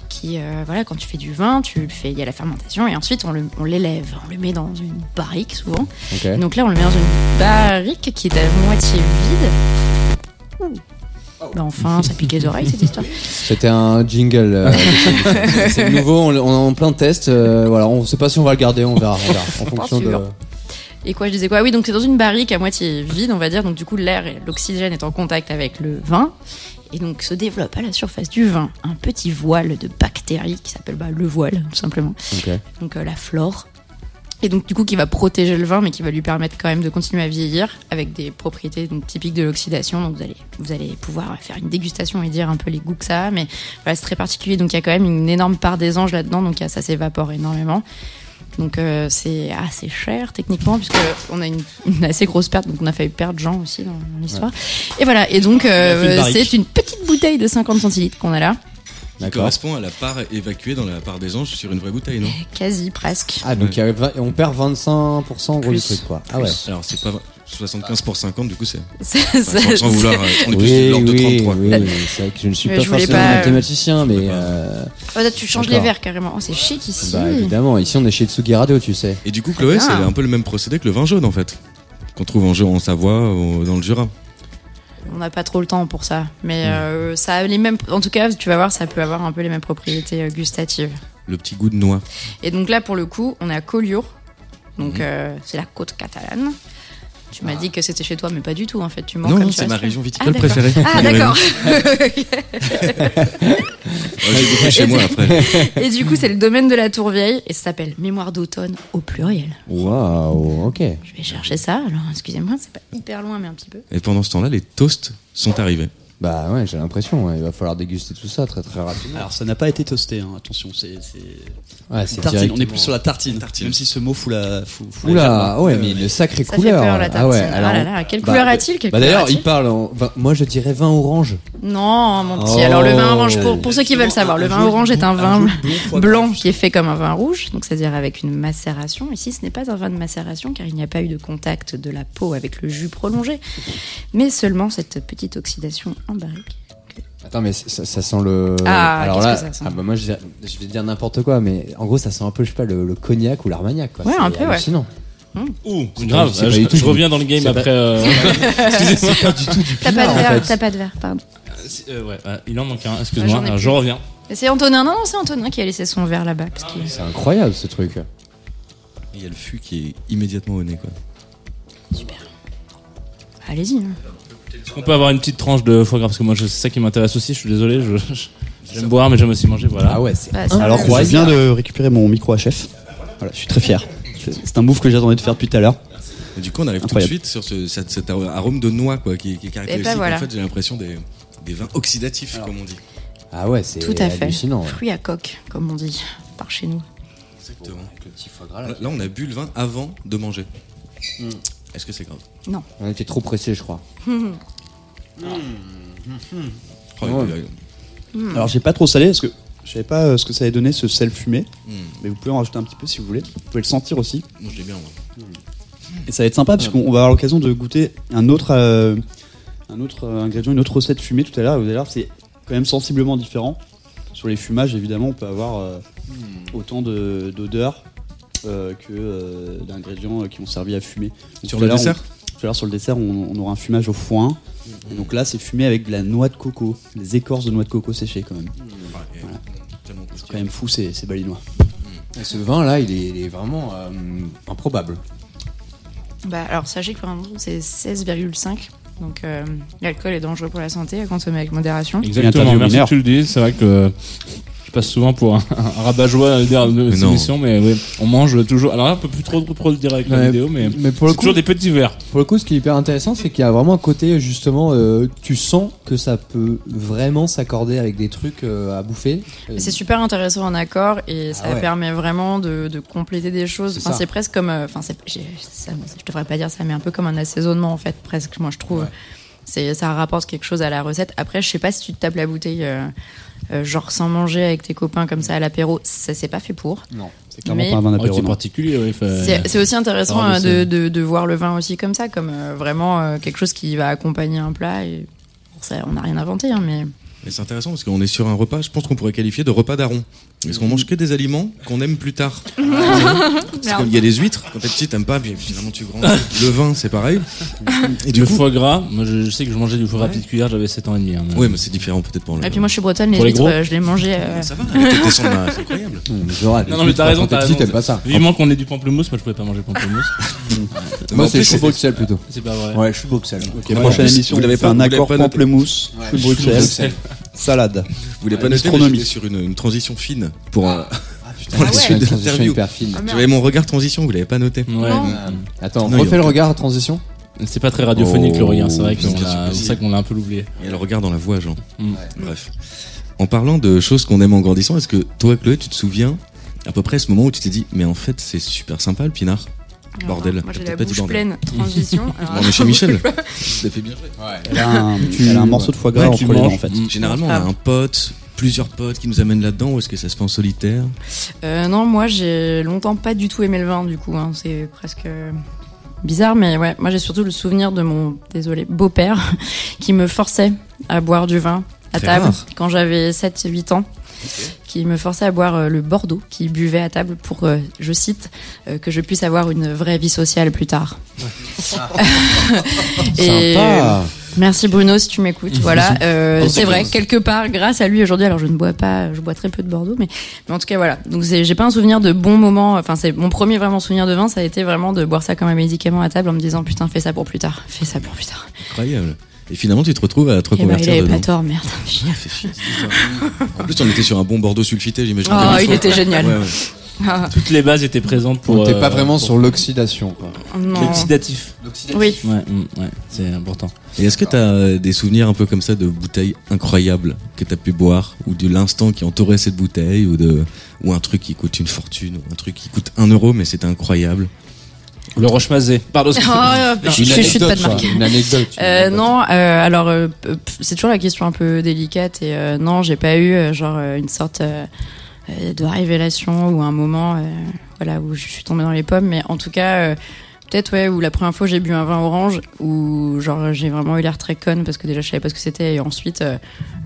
qui, euh, voilà, quand tu fais du vin, tu le fais, il y a la fermentation et ensuite on le- on l'élève, on le met dans une barrique souvent. Donc là, on le met dans une barrique qui est à moitié vide. Ouh. Bah, enfin, ça pique les oreilles cette histoire. C'était un jingle. euh, c'est- c'est nouveau, on, on est en plein test. euh, voilà, on sait pas si on va le garder, on verra. on verra, en fonction de. Et quoi, je disais quoi? Oui, donc c'est dans une barrique à moitié vide, on va dire. Donc du coup, l'air et l'oxygène est en contact avec le vin. Et donc se développe à la surface du vin un petit voile de bactéries qui s'appelle bah, le voile, tout simplement. Donc euh, la flore. Et donc du coup qui va protéger le vin mais qui va lui permettre quand même de continuer à vieillir avec des propriétés donc, typiques de l'oxydation. Donc vous allez, vous allez pouvoir faire une dégustation et dire un peu les goûts que ça a. Mais voilà, c'est très particulier. Donc il y a quand même une énorme part des anges là-dedans. Donc ça s'évapore énormément. Donc euh, c'est assez cher techniquement puisque on a une, une assez grosse perte. Donc on a failli perdre Jean aussi dans, l'histoire. Et voilà. Et donc euh, c'est une petite bouteille de 50 centilitres qu'on a là. Qui correspond à la part évacuée dans la part des anges sur une vraie bouteille, non? Quasi presque. Ah, donc on perd 25% en gros du Plus. truc, quoi. Ah ouais. Alors c'est pas 75 pour 50, du coup c'est. C'est- Enfin, sans, vouloir. euh, on est plus Oui, de l'ordre de oui, 33. oui, c'est vrai que je ne suis Mais pas forcément pas- mathématicien, mais euh, Oh, là, tu changes les verres carrément. Oh, c'est chic ici. bah évidemment, ici on est chez Tsugi Radio, tu sais. Et du coup, Chloé, Ah. c'est un peu le même procédé que le vin jaune en fait. Qu'on trouve en, jeu en Savoie, ou dans le Jura. On n'a pas trop le temps pour ça, Hmm. mais euh, ça a les mêmes. En tout cas, tu vas voir, ça peut avoir un peu les mêmes propriétés euh, gustatives. Le petit goût de noix. Et donc là, pour le coup, on est à Collioure, donc euh, c'est la côte catalane. Tu m'as dit que c'était chez toi, mais pas du tout en fait. Tu mens non, c'est ma région Ah, viticole d'accord. préférée. Ah d'accord. Ouais, J'ai beaucoup chez moi après. et du coup, c'est le domaine de la Tour Vieille et ça s'appelle Mémoire d'automne au pluriel. Waouh, ok. Je vais chercher ça. Alors, excusez-moi, c'est pas hyper loin, mais un petit peu. Et pendant ce temps-là, les toasts sont arrivés. Bah ouais, j'ai l'impression, ouais, il va falloir déguster tout ça très très rapidement. Alors ça n'a pas été toasté, hein, attention, c'est c'est- Ouais, c'est tartine. On est directement- plus sur la tartine, Tartine. même si ce mot fout la fout, fout la Oula, gerbe. ouais, Euh, mais une sacrée Ça couleur. fait peur la ah ouais, tartine. alors. Ah là là, quelle bah, couleur a-t-il Quelle Bah couleur d'ailleurs, a-t-il il parle en. vin- Moi je dirais vin orange. Non, mon petit. Oh. Alors le vin orange, pour, pour ceux qui veulent savoir, le vin orange est un vin blanc qui est fait comme un vin rouge, donc c'est-à-dire avec une macération. Ici, ce n'est pas un vin de macération car il n'y a pas eu de contact de la peau avec le jus prolongé, mais seulement cette petite oxydation en barrique. Attends, mais ça, ça sent le. Ah, alors là, que ça sent ah bah moi je, dirais- je vais dire n'importe quoi, mais en gros ça sent un peu, je sais pas, le, le cognac ou l'armagnac. Quoi. Ouais, C'est un peu, ouais. hallucinant. Ouh, C'est grave. pas- euh, je, tout reviens dans le game c'est pas- après. euh, Excusez-moi. Pas du tout du T'as pas de en verre, fait. t'as pas de verre, pardon. Euh, ouais, euh, il en manque un. Ah, Excuse-moi. plus. je reviens. C'est Antonin, non, non, c'est Antonin qui a laissé son verre là-bas. Parce qu'il- C'est incroyable ce truc. Il y a le fût qui est immédiatement au nez. Quoi. Super. Allez-y. hein. Est-ce qu'on peut avoir une petite tranche de foie gras? Parce que moi, c'est ça qui m'intéresse aussi. Je suis désolé. Je, je- j'aime boire, mais j'aime aussi manger. Voilà. Ah ouais, c'est. C'est Alors, je viens de récupérer mon micro HF. Voilà, je suis très fier. C'est c'est un move que j'attendais de faire depuis tout à l'heure. Et du coup, on arrive Incroyable. tout de suite sur ce, cet, cet arôme de noix quoi, qui, qui est caractéristique. ben voilà. En fait, j'ai l'impression des, des vins oxydatifs, comme on dit. Ah ouais, c'est Tout à fait. hallucinant. ouais. Fruit à coque, comme on dit par chez nous. Exactement. Avec le petit foie gras, Là, là. là, on a bu le vin avant de manger. Hmm. Est-ce que c'est grave On était trop pressés, je crois. Oh, Ouais. il y a- Alors, j'ai pas trop salé parce que je savais pas euh, ce que ça allait donner ce sel fumé, Hmm. mais vous pouvez en rajouter un petit peu si vous voulez. Vous pouvez le sentir aussi. Moi, je l'ai bien. moi. Et ça va être sympa parce qu'on va avoir l'occasion de goûter un autre, euh, un autre euh, ingrédient, une autre recette fumée tout à l'heure. Vous allez voir, c'est quand même sensiblement différent. Sur les fumages, évidemment, on peut avoir euh, autant de- d'odeurs que euh, d'ingrédients euh, qui ont servi à fumer. Donc, Sur le dessert on- Tout à l'heure, sur le dessert, on, on aura un fumage au foin. Et donc là, c'est fumé avec de la noix de coco, les écorces de noix de coco séchées quand même. Ouais, tellement C'est quand même fou, ces, ces balinois. Et ce vin là, il est, il est vraiment euh, improbable. Bah, alors sachez que par exemple, c'est 16,5. Donc euh, l'alcool est dangereux pour la santé à consommer avec modération. Exactement. Merci que tu le dises. C'est vrai que passe souvent pour un, un rabat-joie de cette émission, mais oui, on mange toujours. Alors là, on peut plus trop dire avec la Ouais, vidéo, mais mais pour le c'est coup, toujours des petits verres. Pour le coup, ce qui est hyper intéressant, c'est qu'il y a vraiment un côté justement, euh, tu sens que ça peut vraiment s'accorder avec des trucs euh, à bouffer. Euh, C'est super intéressant en accord et ça Ah ouais. permet vraiment de, de compléter des choses. C'est Enfin, ça. c'est presque comme. euh, Enfin, ça- je devrais pas dire ça, mais un peu comme un assaisonnement en fait, presque. Moi, je trouve. Ouais. C'est, ça rapporte quelque chose à la recette. Après, je sais pas si tu te tapes la bouteille, euh, euh, genre sans manger avec tes copains comme ça à l'apéro. Ça, c'est pas fait pour. Non. C'est clairement Mais- pas un vin Oh, particulier, fait- C'est, aussi intéressant Ah, mais euh, de, de, de voir le vin aussi comme ça, comme euh, vraiment euh, quelque chose qui va accompagner un plat. Et ça, on n'a rien inventé, hein, mais Et c'est intéressant parce qu'on est sur un repas, je pense qu'on pourrait qualifier de repas d'aron. Parce qu'on mange que des aliments qu'on aime plus tard. C'est comme il y a des huîtres, quand t'es petit, t'aimes pas, puis finalement tu grandis. Le vin, c'est pareil. Et du le coup, foie gras, moi je, je sais que je mangeais du foie gras petite cuillère, j'avais 7 ans et demi. hein, mais- ouais, mais c'est différent peut-être pour le. Et puis moi, je suis bretonne, les Pour les huîtres, gros euh, je les mangeais. euh, Ça va, bah, c'est incroyable. Non, non, mais t'as raison, t'as raison. t'aimes pas ça. Vivement qu'on ait du pamplemousse, moi je pouvais pas manger pamplemousse. Moi, c'est chou Bruxelles plutôt. C'est pas vrai. Ouais, je suis Bruxelles. Ouais, prochaine émission, vous fait pas- un accord pamplemousse, Ouais, chou chou Bruxelles, salade. Vous voulez pas Ouais, noter, mais j'étais sur une, une transition fine pour. euh, putain, Pour la Ah ouais. suite de l'interview. fine. Ah. J'avais mon regard transition, vous l'avez pas noté. Ouais. Non. Attends, Non, il y a refais le aucun- regard à transition. C'est pas très radiophonique Oh, le regard, c'est vrai qu'on sûr, l'a- bien c'est ça qu'on l'a un peu oublié. Et le regard dans la voix, Jean. Mm. Bref. En parlant de choses qu'on aime en grandissant, est-ce que toi, Chloé, tu te souviens à peu près ce moment où tu t'es dit, mais en fait, c'est super sympa le pinard? Bordel. Moi j'ai la pas dit bouche bordel. pleine, transition. Alors, Non, mais chez Michel. Ça fait bien. Elle a un, elle a un morceau de foie gras Ouais, tu entre les dents manges. en fait. Généralement, on a Ah. un pote, plusieurs potes qui nous amènent là-dedans, ou est-ce que ça se fait en solitaire Euh, non, moi j'ai longtemps pas du tout aimé le vin, du coup, hein, c'est presque bizarre, mais ouais, moi j'ai surtout le souvenir de mon, désolé, beau-père qui me forçait à boire du vin à Très table rare. quand j'avais 7-8 ans. Qui me forçait à boire euh, le Bordeaux, qui buvait à table pour, euh, je cite, euh, que je puisse avoir une vraie vie sociale plus tard. Et- Sympa. Merci Bruno si tu m'écoutes. Voilà, euh, c'est vrai quelque part grâce à lui aujourd'hui. Alors je ne bois pas, je bois très peu de Bordeaux, mais, mais en tout cas voilà. Donc j'ai pas un souvenir de bons moments. Enfin c'est mon premier vraiment souvenir de vin, ça a été vraiment de boire ça comme un médicament à table en me disant putain fais ça pour plus tard, fais ça pour plus tard. Incroyable. Et finalement, tu te retrouves à te Et bah, il reconvertir avait pas tort merde. En plus, on était sur un bon Bordeaux sulfité, j'imagine. Oh, il était génial. Ouais, ouais. Ah, Toutes les bases étaient présentes pour. On t'es pas euh, vraiment pour- sur l'oxydation. L'oxydatif. Oui. Ouais, mm, ouais, c'est important. Et est-ce que tu as des souvenirs un peu comme ça de bouteilles incroyables que tu as pu boire ou de l'instant qui entourait cette bouteille ou de ou un truc qui coûte une fortune ou un truc qui coûte un euro mais c'était incroyable? Le Roche-Mazé. Pardon. Oh, je, je, je chute pas de marque. Une anecdote. Euh, non, euh, alors euh, c'est toujours la question un peu délicate et euh, non, j'ai pas eu euh, genre euh, une sorte euh, euh, de révélation ou un moment, euh, voilà, où je suis tombée dans les pommes, mais en tout cas. Peut-être ouais, où la première fois j'ai bu un vin orange, où genre j'ai vraiment eu l'air très conne parce que déjà je savais pas ce que c'était et ensuite euh,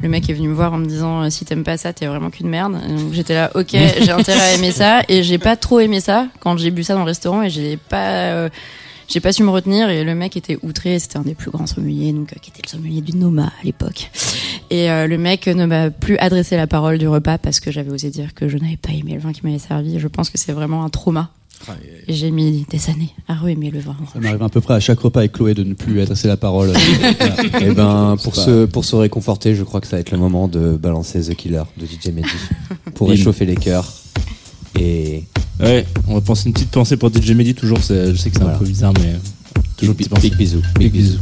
le mec est venu me voir en me disant euh, si t'aimes pas ça t'es vraiment qu'une merde. Et donc j'étais là ok j'ai intérêt à aimer ça et j'ai pas trop aimé ça quand j'ai bu ça dans le restaurant et j'ai pas euh, j'ai pas su me retenir et le mec était outré, c'était un des plus grands sommeliers, donc euh, qui était le sommelier du Noma à l'époque. Et euh, le mec ne m'a plus adressé la parole du repas parce que j'avais osé dire que je n'avais pas aimé le vin qui m'avait servi. Je pense que c'est vraiment un trauma. J'ai mis des années à re-aimer le vin. Ça m'arrive à peu près à chaque repas avec Chloé de ne plus lui adresser la parole. Et ben, pour C'est se, pour se réconforter, je crois que ça va être le moment de balancer The Killer de DJ Mehdi pour réchauffer les cœurs. Et Ouais, on va penser une petite pensée pour DJ Mehdi toujours. Je sais que c'est Voilà. un peu bizarre, mais euh, toujours une big, petite pensée. big bisous. Big bisous.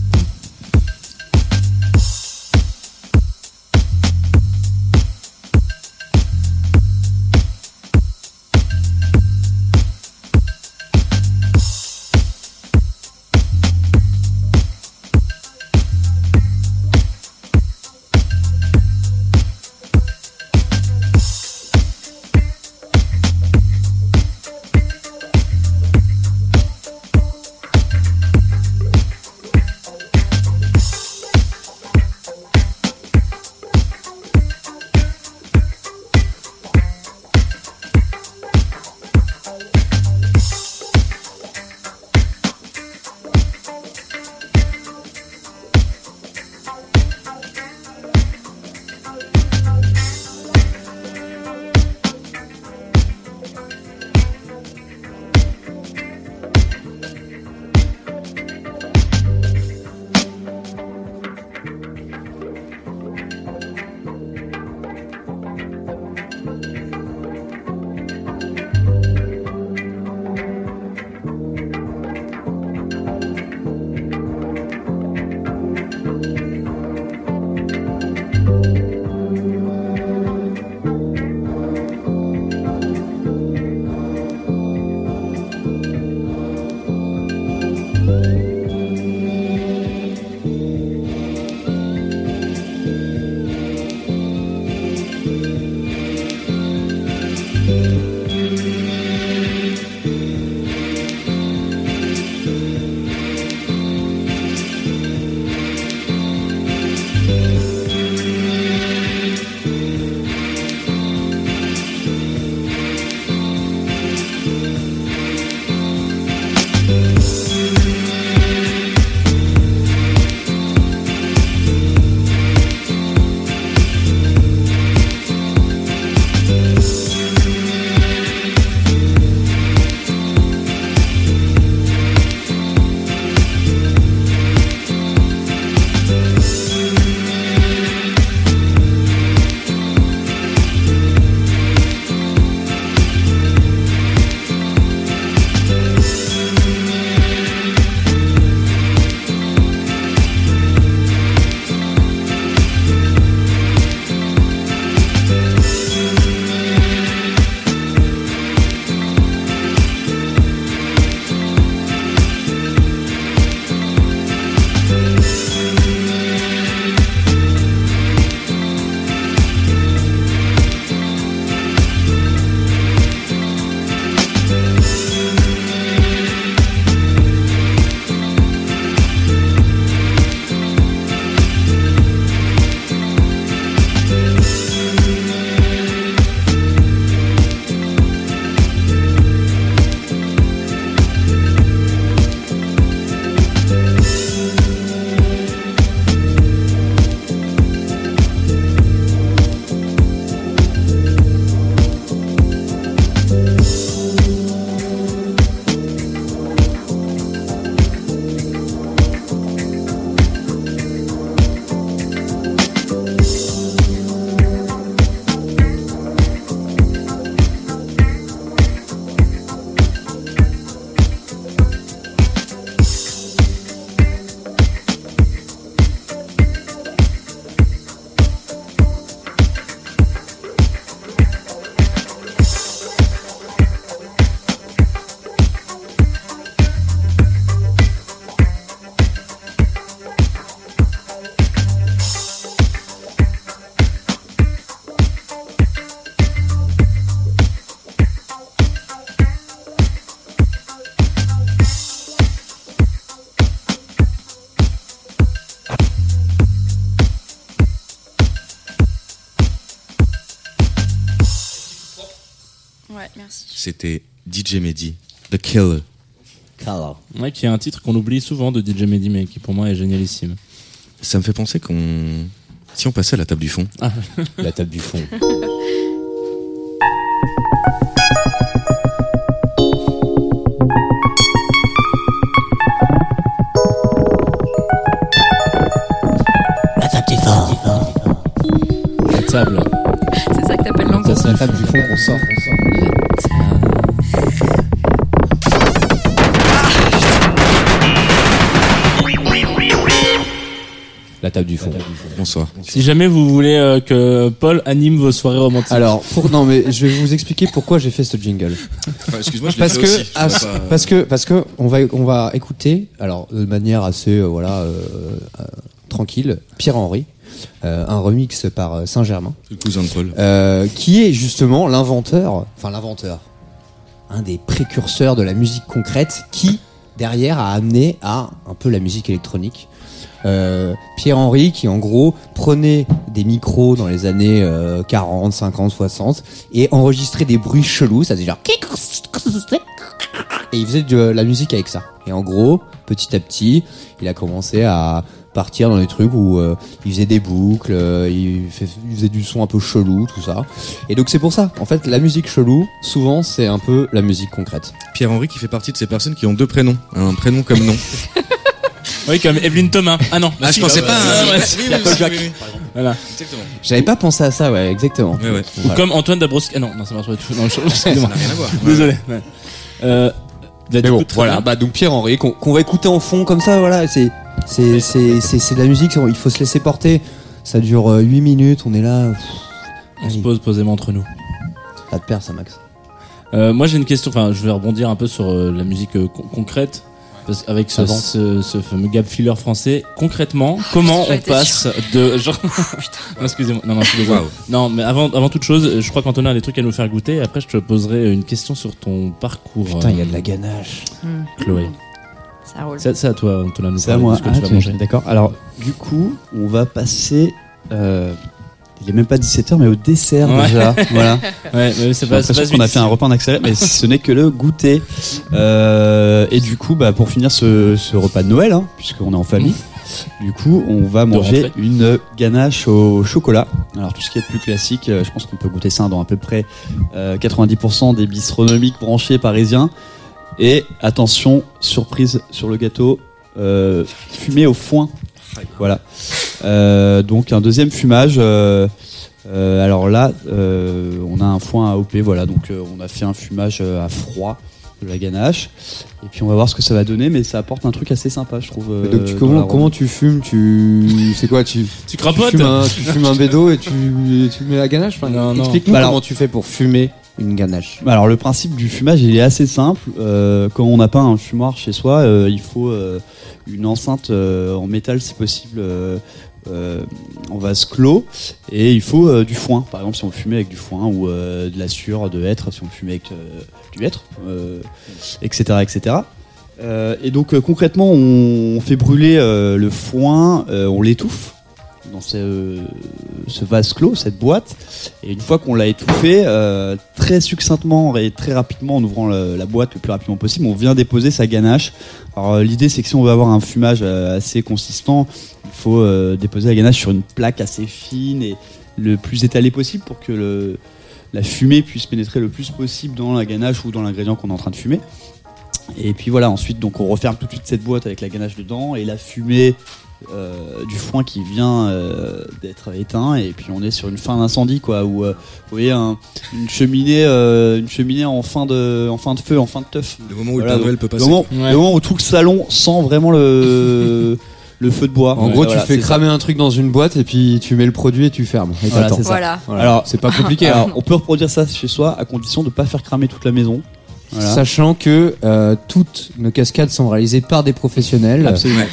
C'était DJ Mehdi, The Killer. Ouais, qui est un titre qu'on oublie souvent de DJ Mehdi, mais qui pour moi est génialissime. Ça me fait penser qu'on. Si on passait à la table du fond. La table du fond. La table du fond. La table. C'est ça que t'appelles Ça, l'angoisse. c'est la table du fond qu'on sort. La table du fond. Bonsoir. Si jamais vous voulez euh, que Paul anime vos soirées romantiques. Alors, pour, non, mais je vais vous expliquer pourquoi j'ai fait ce jingle. Enfin, Excuse-moi, je l'ai Parce fait que, aussi. Je vois pas- parce que, parce que, on va, on va écouter, alors, de manière assez, euh, voilà, euh, euh, tranquille, Pierre Henry, euh, un remix par euh, Saint-Germain, Le cousin de Paul. euh, qui est justement l'inventeur, enfin l'inventeur, un des précurseurs de la musique concrète, qui derrière a amené à un peu la musique électronique. Euh, Pierre Henry qui en gros prenait des micros dans les années euh, 40, 50, 60 et enregistrait des bruits chelous, ça faisait genre et il faisait de la musique avec ça. Et en gros, petit à petit, il a commencé à partir dans des trucs où euh, il faisait des boucles, euh, il, fait- il faisait du son un peu chelou, tout ça. Et donc c'est pour ça. En fait, la musique chelou, souvent, c'est un peu la musique concrète. Pierre-Henri qui fait partie de ces personnes qui ont deux prénoms. Un prénom comme nom. Oui, comme Evelyne Thomas. Ah non. Ah, je pensais pas. Ah. Voilà. Exactement. J'avais pas pensé à ça, ouais, exactement. Ouais, ouais. Ou Voilà. comme Antoine Dabrowski. Ah non, non, ça marche pas du tout. Non, je- Ça excusez-moi. n'a rien à voir. Désolé. Ouais. Euh, bah, Mais du bon, coup, très voilà. bien. Bah donc Pierre Henry qu'on qu'on va écouter en fond comme ça, voilà. C'est c'est c'est c'est c'est de la musique. Il faut se laisser porter. Ça dure euh, 8 minutes. On est là. pff, On se allez, pose posément entre nous. Pas de perdre ça, Max. Euh, moi j'ai une question, enfin je vais rebondir un peu sur euh, la musique euh, con- concrète. Parce qu'avec ce, Avant. ce, ce fameux gap filler français, concrètement, comment j'aurais on passe de genre, non, excusez-moi, non, non, je suis. Waouh. non, mais avant, avant toute chose, je crois qu'Antonin a des trucs à nous faire goûter. Après, je te poserai une question sur ton parcours. Putain, il y a euh, de la ganache. Chloé. Ça roule. C'est à toi, Antonin. C'est à parler moi. de ce que Ah, tu vas tu- manger. D'accord. Alors, du coup, on va passer. euh, il est même pas 17h, mais au dessert Ouais. déjà. voilà. Ouais, c'est pas, pas qu'on a fait un repas en accéléré, mais ce n'est que le goûter. Euh, et du coup, bah, pour finir ce, ce repas de Noël, hein, puisqu'on est en famille, du coup, on va manger une ganache au chocolat. Alors, tout ce qui est plus classique, euh, je pense qu'on peut goûter ça dans à peu près euh, 90% des bistronomiques branchés parisiens. Et attention, surprise sur le gâteau, euh, fumé au foin. Voilà. Euh, donc un deuxième fumage. euh, euh, alors là, euh, on a un foin à OP, voilà. Donc euh, on a fait un fumage à froid de la ganache. Et puis on va voir ce que ça va donner, mais ça apporte un truc assez sympa, je trouve. euh, donc tu, comment tu fumes Tu c'est quoi tu Tu tu crapotes fumes, un, tu fumes un bédo et tu tu mets la ganache. Enfin, Non, non. Explique-nous Bah alors- comment tu fais pour fumer une ganache. Bah Alors le principe du fumage il est assez simple. Euh, quand on n'a pas un fumoir chez soi, euh, il faut euh, une enceinte euh, en métal si possible, en vase clos, et il faut euh, du foin. Par exemple si on fumait avec du foin ou euh, de la sure de hêtre, si on fumait avec euh, du hêtre, euh, etc., etc. Euh, et donc euh, concrètement on, fait brûler euh, le foin, euh, on l'étouffe dans ce, vase clos, cette boîte. Et une fois qu'on l'a étouffé, euh, très succinctement et très rapidement, en ouvrant la boîte le plus rapidement possible, on vient déposer sa ganache. Alors euh, l'idée c'est que si on veut avoir un fumage euh, assez consistant, faut euh, déposer la ganache sur une plaque assez fine et le plus étalé possible pour que le, la fumée puisse pénétrer le plus possible dans la ganache ou dans l'ingrédient qu'on est en train de fumer. Et puis voilà, ensuite donc on referme tout de suite cette boîte avec la ganache dedans et la fumée euh, du foin qui vient euh, d'être éteint et puis on est sur une fin d'incendie quoi où euh, vous voyez un- une cheminée une cheminée en fin de en fin de feu en fin de teuf Le moment où Voilà, le Père Noël peut le passer. moment, Ouais. le moment où tout le salon sent vraiment le le feu de bois En Ouais, gros, voilà, tu fais ça. cramer un truc dans une boîte et puis tu mets le produit et tu fermes. Et Voilà, t'attends. c'est ça. Voilà. Voilà. Alors- c'est pas compliqué. hein. Alors, on peut reproduire ça chez soi à condition de pas faire cramer toute la maison Voilà. Sachant que euh, toutes nos cascades sont réalisées par des professionnels Absolument.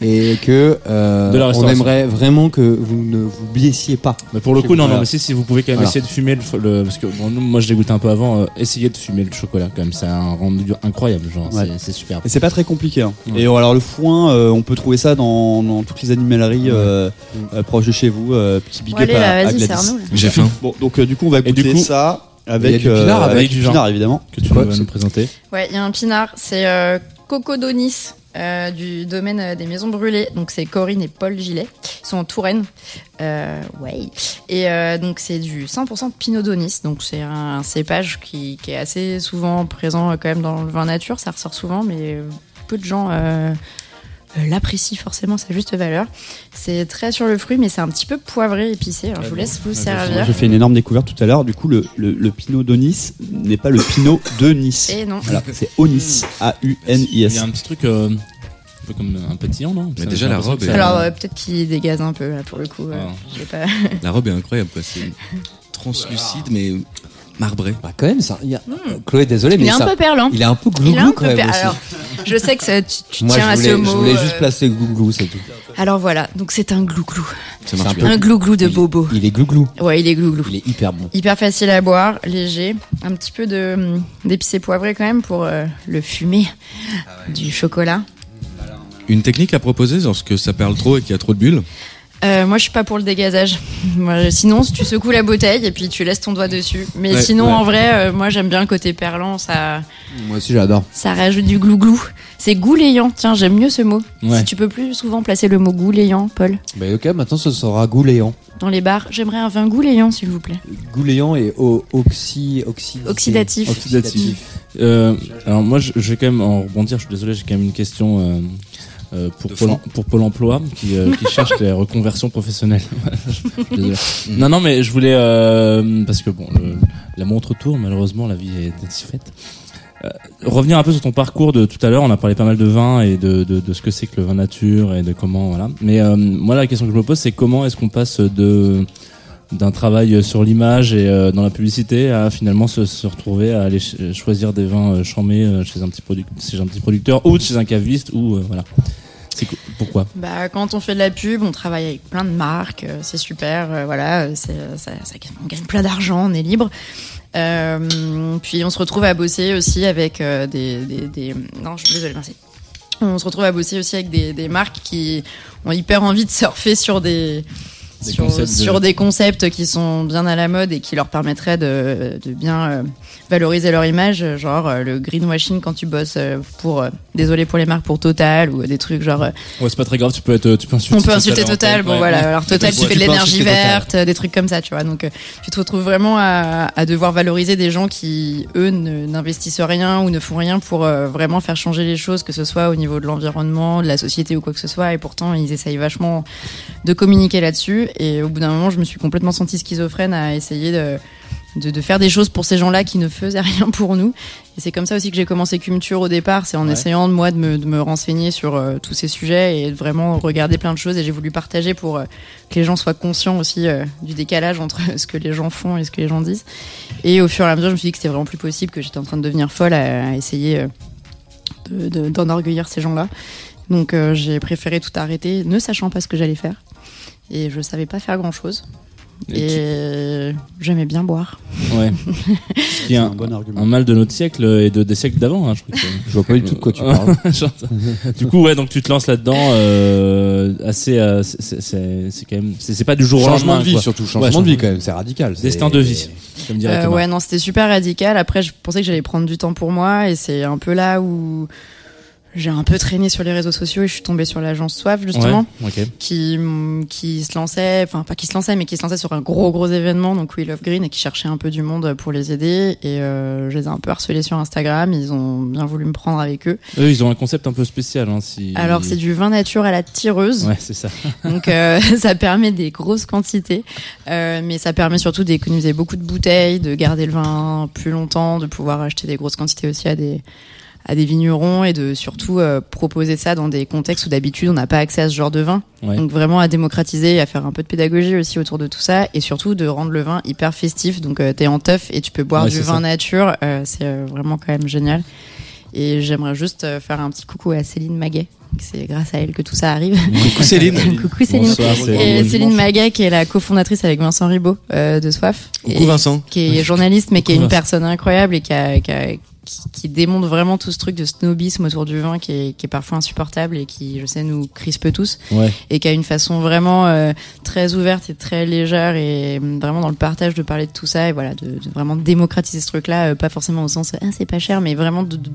Et que euh, on aimerait vraiment que vous ne vous blessiez pas. Mais pour le coup, non, non, mais si, si vous pouvez quand même Voilà. essayer de fumer le, le- parce que bon, moi je l'ai goûté un peu avant, euh, essayez de fumer le chocolat quand même, c'est un rendu incroyable, genre, Ouais. c'est- super. Et c'est pas très compliqué. hein. Ouais. Et alors le foin, euh, on peut trouver ça dans, dans toutes les animaleries euh, euh, proches de chez vous. euh, petit big up allez, à, là, à. J'ai faim. Bon, donc euh, du coup on va goûter du coup- ça. Avec, Il y a du euh, pinard, avec avec du pinard, évidemment. Que tu vas nous présenter. Ouais, il y a un pinard, c'est euh, Coco Donis euh, du domaine euh, des maisons brûlées. Donc c'est Corinne et Paul Gillet. Ils sont en Touraine. Euh, ouais. Et donc c'est du 100% Pinot Donis. Donc c'est un, cépage qui, qui est assez souvent présent quand même dans le vin nature. Ça ressort souvent, mais peu de gens euh, l'apprécient forcément sa juste valeur. C'est très sur le fruit, mais c'est un petit peu poivré, épicé. Alors je vous laisse vous servir. J'ai fait une énorme découverte tout à l'heure. Du coup, le, le, le Pinot d'Onis n'est pas le Pinot de Nice. Et non. Voilà, c'est Onis. Il y A-U-N-I-S. a un petit truc euh, un peu comme un pétillant, non? Mais Ça- déjà, la robe est- Alors euh, peut-être qu'il dégaze un peu là pour le coup. Ah. pas... La robe est incroyable, quoi. C'est translucide, mais marbré. Bah, quand même, ça. il y a- Chloé, désolé, Il mais est un ça. peu perlant. Il est un peu Il est un glouglou peu même per- aussi. Alors, je sais que ça, tu, tu Moi, tiens je à voulais, ce je mot. voulais euh, juste placer glouglou, c'est tout. Alors voilà, donc c'est un glouglou. Ça marche un bien. Un glouglou de Il- bobo. Il est glouglou. Ouais, il est glouglou. Il est hyper bon. Hyper facile à boire, léger, un petit peu de hum, d'épicé poivré quand même pour euh, le fumer du chocolat. Une technique à proposer lorsque ça perle trop et qu'il y a trop de bulles? Euh, moi, je suis pas pour le dégazage. Sinon, tu secoues la bouteille et puis tu laisses ton doigt dessus. Mais Ouais, sinon, ouais. en vrai, euh, moi, j'aime bien le côté perlant. Ça, Moi aussi, j'adore. ça rajoute du glouglou. C'est gouléant. Tiens, j'aime mieux ce mot. Ouais. Si tu peux plus souvent placer le mot gouléant, Paul, Bah, ok, maintenant ce sera gouléant. dans les bars, j'aimerais un vin gouléant, s'il vous plaît. Gouléant et oxy, oxy, Oxydatif. Oxydatif. Euh, alors moi, je, je vais quand même en rebondir. Je suis désolé, j'ai quand même une question euh, pour, Pôle, pour Pôle Emploi qui, euh, qui cherche les reconversions professionnelles. désolé. Non, non, mais je voulais euh, parce que bon, le- la montre tourne. Malheureusement, la vie est ainsi faite. Euh, revenir un peu sur ton parcours de tout à l'heure, on a parlé pas mal de vin et de, de, de ce que c'est que le vin nature et de comment voilà. Mais euh, moi la question que je me pose c'est comment est-ce qu'on passe de d'un travail sur l'image et euh, dans la publicité à finalement se, se retrouver à aller ch- choisir des vins euh, chamés euh, chez un petit chez un petit producteur ou chez un caviste ou voilà. Pourquoi? Bah, quand on fait de la pub, on travaille avec plein de marques, euh, c'est super, euh, voilà, ça, ça- on gagne plein d'argent, on est libre. Euh, puis on se retrouve à bosser aussi avec des, des, des- Non, je suis désolée, merci. On se retrouve à bosser aussi avec des, des marques qui ont hyper envie de surfer sur des, Des sur, concepts de- sur des concepts qui sont bien à la mode et qui leur permettraient de, de bien euh, valoriser leur image, genre euh, le greenwashing quand tu bosses euh, pour, euh, désolé pour les marques, pour Total ou des trucs genre Ouais, c'est pas très grave, tu peux être tu peux insulter on peut insulter Total, bon Ouais, voilà. ouais. Alors Total, tu fais de l'énergie verte, des trucs comme ça, tu vois. Donc tu te retrouves vraiment à, à devoir valoriser des gens qui, eux, n'investissent rien ou ne font rien pour euh, vraiment faire changer les choses, que ce soit au niveau de l'environnement, de la société ou quoi que ce soit. Et pourtant, ils essayent vachement de communiquer là-dessus. Et au bout d'un moment, je me suis complètement sentie schizophrène à essayer de de, de faire des choses pour ces gens-là qui ne faisaient rien pour nous. Et c'est comme ça aussi que j'ai commencé Culture au départ, c'est en Ouais. essayant de moi de me, de me renseigner sur euh, tous ces sujets et de vraiment regarder plein de choses. Et j'ai voulu partager pour euh, que les gens soient conscients aussi euh, du décalage entre ce que les gens font et ce que les gens disent. Et au fur et à mesure, je me suis dit que c'était vraiment plus possible, que j'étais en train de devenir folle à, à essayer de- de- d'enorgueillir ces gens-là. Donc j'ai préféré tout arrêter, ne sachant pas ce que j'allais faire. Et je savais pas faire grand-chose. Et Et j'aimais bien boire. Ouais. C'est un, un bon argument. un mal de notre siècle et de, des siècles d'avant, hein, je crois. que- Je vois pas du tout de quoi tu parles. Du coup, ouais, donc tu te lances là-dedans, euh, assez, euh, c'est- quand même, c'est pas du jour au Changement lendemain, de vie, quoi. surtout. Ouais, Changement de vie, quand même. C'est radical. Destin de vie, comme dirait Euh, Thomas. ouais, non, c'était super radical. Après, je pensais que j'allais prendre du temps pour moi et c'est un peu là où j'ai un peu traîné sur les réseaux sociaux et je suis tombée sur l'agence Soif, justement, Ouais, ok. qui, qui se lançait, enfin, pas qui se lançait, mais qui se lançait sur un gros, gros événement, donc We Love Green, et qui cherchait un peu du monde pour les aider. Et euh, je les ai un peu harcelés sur Instagram. Ils ont bien voulu me prendre avec eux. Eux, ils ont un concept un peu spécial, hein, si. Alors, c'est du vin nature à la tireuse. Ouais, c'est ça. Donc euh, ça permet des grosses quantités, euh, mais ça permet surtout d'économiser beaucoup de bouteilles, de garder le vin plus longtemps, de pouvoir acheter des grosses quantités aussi à des à des vignerons et de surtout euh, proposer ça dans des contextes où d'habitude on n'a pas accès à ce genre de vin. Ouais. Donc vraiment à démocratiser et à faire un peu de pédagogie aussi autour de tout ça et surtout de rendre le vin hyper festif. Donc euh, t'es en teuf et tu peux boire Ouais, du vin ça. nature, euh, c'est euh, vraiment quand même génial. Et j'aimerais juste euh, faire un petit coucou à Céline Maguet. C'est grâce à elle que tout ça arrive. Coucou Céline. coucou Céline. Bonsoir, Et Céline. Maguet, qui est la cofondatrice avec Vincent Ribot euh, de Soif. Coucou Et Vincent. Qui est journaliste, mais qui est une Vincent. personne incroyable et qui a, qui a, qui, qui démontre vraiment tout ce truc de snobisme autour du vin qui est, qui est parfois insupportable et qui, je sais, nous crispe tous. Ouais. Et qui a une façon vraiment euh, très ouverte et très légère et hum, vraiment dans le partage de parler de tout ça et voilà, de, de vraiment démocratiser ce truc-là, euh, pas forcément au sens ah, c'est pas cher, mais vraiment de, de,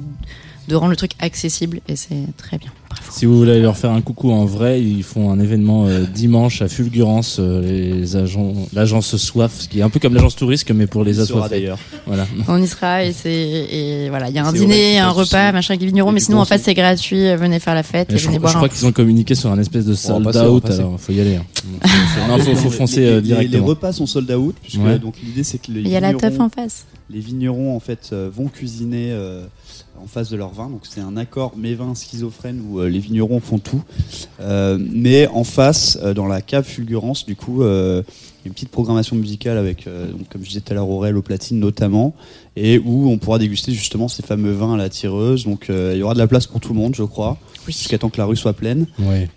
de rendre le truc accessible et c'est très bien. Si vous voulez leur faire un coucou en vrai, ils font un événement euh, dimanche à Fulgurance, euh, les agents, l'agence Soif, qui est un peu comme l'agence Touriste, mais pour les assoiffés. d'ailleurs. Voilà. On y sera et c'est et voilà, il y a un dîner, vrai, un repas, machin avec les vignerons, Et mais sinon en fait c'est gratuit, euh, venez faire la fête et, Et je, venez crois- je boire crois un qu'ils ont communiqué sur un espèce de On sold passer, out, alors faut y aller. hein. non, faut, faut foncer Les- euh, les- Les, directement. repas sont sold out, puisque Ouais. donc l'idée c'est que les Il y a la teuf vignerons- en face. les vignerons en fait vont cuisiner euh, en face de leur vin. Donc c'est un accord mes vins schizophrène où euh, les vignerons font tout. Euh, mais en face, euh, dans la cave Fulgurance, du coup, euh, une petite programmation musicale avec, euh, donc, comme je disais tout à l'heure, Aurel au platine notamment, et où on pourra déguster justement ces fameux vins à la tireuse. Donc euh, il y aura de la place pour tout le monde, je crois, Oui. jusqu'à temps que la rue soit pleine.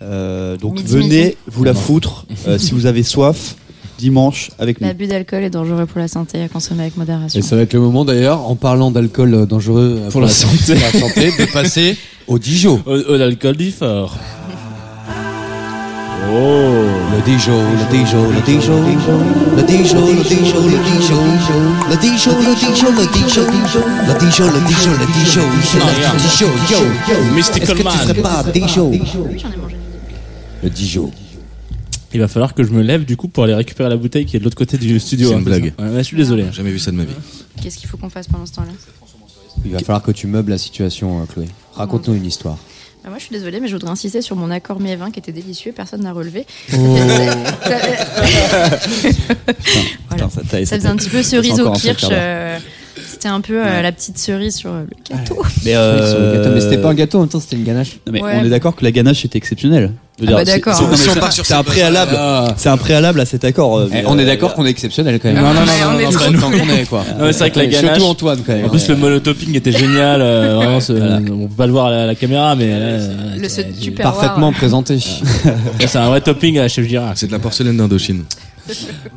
Euh, donc venez vous la foutre euh, si vous avez soif dimanche avec nous. L'abus d'alcool est dangereux pour la santé à consommer avec modération. Et ça va être le moment d'ailleurs, en parlant d'alcool euh, dangereux euh, Pour la santé. pour la santé, de passer au Dijon. Oh, oh, l'alcool dit fort. Oh. Le Dijon, le Dijon, le Dijon, le Dijon, le Dijon, le Dijon, le Dijon, le Dijon, le Dijon, le Dijon, le Dijon, le Dijon, c'est Ah, le Dijon, yo, yo. Mystical Est-ce que tu Man. serais pas Dijon? Oui, j'en ai mangé. Le Dijon. Il va falloir que je me lève du coup pour aller récupérer la bouteille qui est de l'autre côté du studio. C'est hein, une blague. ça Ouais, ouais, je suis désolé. Jamais vu ça de ma vie. Qu'est-ce qu'il faut qu'on fasse pendant ce temps-là? Il va falloir que tu meubles la situation, euh, Chloé. Raconte-nous une histoire. Bah, Moi, je suis désolée, mais je voudrais insister sur mon accord mes vins qui était délicieux. Personne n'a relevé. Oh. Voilà. ça taille, Ça ça faisait un petit peu cerise au kirsch. euh, C'était un peu euh, la petite cerise sur euh, le gâteau. Mais, Sur le gâteau, mais c'était euh, pas un gâteau, en même temps c'était une ganache. Non, mais Ouais. on est d'accord que la ganache était exceptionnelle. Je veux Ah bah c'est- d'accord. c'est- non, mais Si on c'est- part sur C'est un préalable. Ah. C'est un préalable à cet accord. euh, Eh, mais, on est euh, d'accord qu'on est exceptionnel quand même. Non, non, non, non, on est c'est tous. autant qu'on est quoi. Ouais, c'est vrai que la ganache- Surtout Antoine quand même. En plus, le monotopping était génial. euh, vraiment, ce- on peut pas le voir à la, caméra, mais euh, Le c'est- ce super Parfaitement présenté. c'est un vrai topping à la chef Girard. C'est de la porcelaine d'Indochine.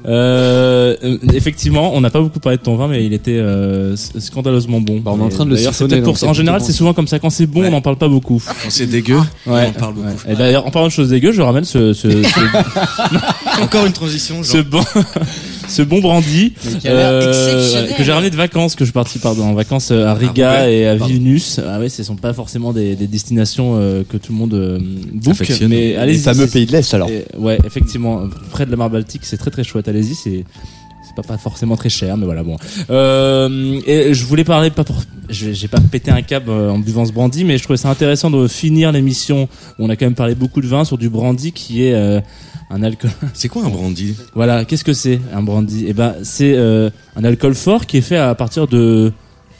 Euh, euh, effectivement, on n'a pas beaucoup parlé de ton vin, mais il était euh, scandaleusement bon. Bah, on est en train de le siphonner, pour En général, c'est souvent comme ça. Quand c'est bon, Ouais. on n'en parle pas beaucoup. Quand c'est dégueu, Ouais. on en parle beaucoup. Et d'ailleurs, en parlant de choses dégueu, je ramène ce, ce, ce, Encore une transition. ce bon, ce bon brandy ouais, que j'ai ramené de vacances, que je suis parti pardon, en vacances euh, à Riga Roubaix. et à Pardon. Vilnius. Ah ouais, ce sont pas forcément des, des destinations euh, que tout le monde euh, book, mais allez Les fameux pays de l'Est alors. Et- ouais, effectivement, près de la mer Baltique, c'est très très chouette. Allez-y, c'est c'est pas, pas forcément très cher, mais voilà bon. Euh, et je voulais parler pas pour, je- j'ai pas pété un câble euh, en buvant ce brandy, mais je trouvais ça intéressant de finir l'émission. où On a quand même parlé beaucoup de vin sur du brandy qui est euh, un alcool. C'est quoi un brandy? Voilà, qu'est-ce que c'est un brandy? Eh ben, c'est euh, un alcool fort qui est fait à partir de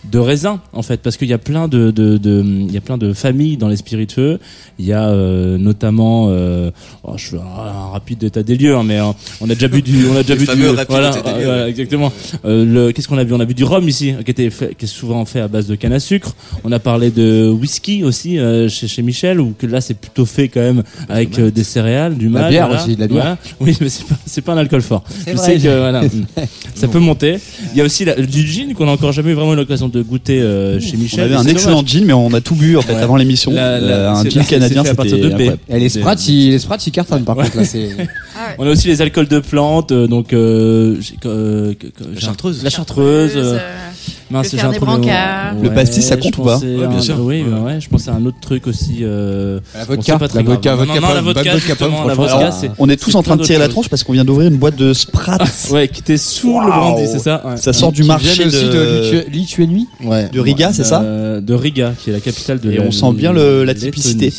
de raisins en fait parce qu'il y a plein de de de- il y a plein de familles dans les spiritueux il y a euh, notamment euh, oh, je fais un, un rapide état des lieux hein, mais euh, on a déjà bu du on a déjà Le bu du voilà, état des lieux, euh, voilà, exactement Euh, le qu'est-ce qu'on a bu on a bu du rhum ici qui était fait, qui est souvent fait à base de canne à sucre on a parlé de whisky aussi euh, chez chez Michel ou que là c'est plutôt fait quand même avec euh, des céréales du La malt bière voilà. aussi, de la bière. Voilà. oui mais c'est pas c'est pas un alcool fort C'est je vrai. sais que voilà, ça peut monter. Il y a aussi la- du gin qu'on a encore jamais eu vraiment eu l'occasion de goûter euh, chez On Michel. avait et un excellent dommage. gin, mais on a tout bu en fait Ouais. avant l'émission. La- la- Euh, un gin c'est canadien, fait à partir c'était de B. Et les sprats, ils, les sprats, ils cartonnent par contre là. C'est On a aussi les alcools de plantes, euh, donc euh, j'ai- que- que- La chartreuse. La chartreuse. Mince, le j'ai un Fernet trou de Branca. mémoire. Le pastis, ça compte ou pas Ouais, bien sûr. Oui, Ouais. ouais, je pensais à un autre truc aussi. Euh, la vodka, c'est pas très la vodka, grave. vodka non, non, la vodka, justement, la On est tous en train de tirer la tronche parce qu'on vient d'ouvrir une boîte de Sprat. Ouais, qui était sous le brandy, c'est ça ouais. Ça sort du marché aussi de de, Litu- Lituanie. Ouais. de Riga, c'est ça Euh, De Riga, qui est la capitale de Et la on sent bien le- la typicité.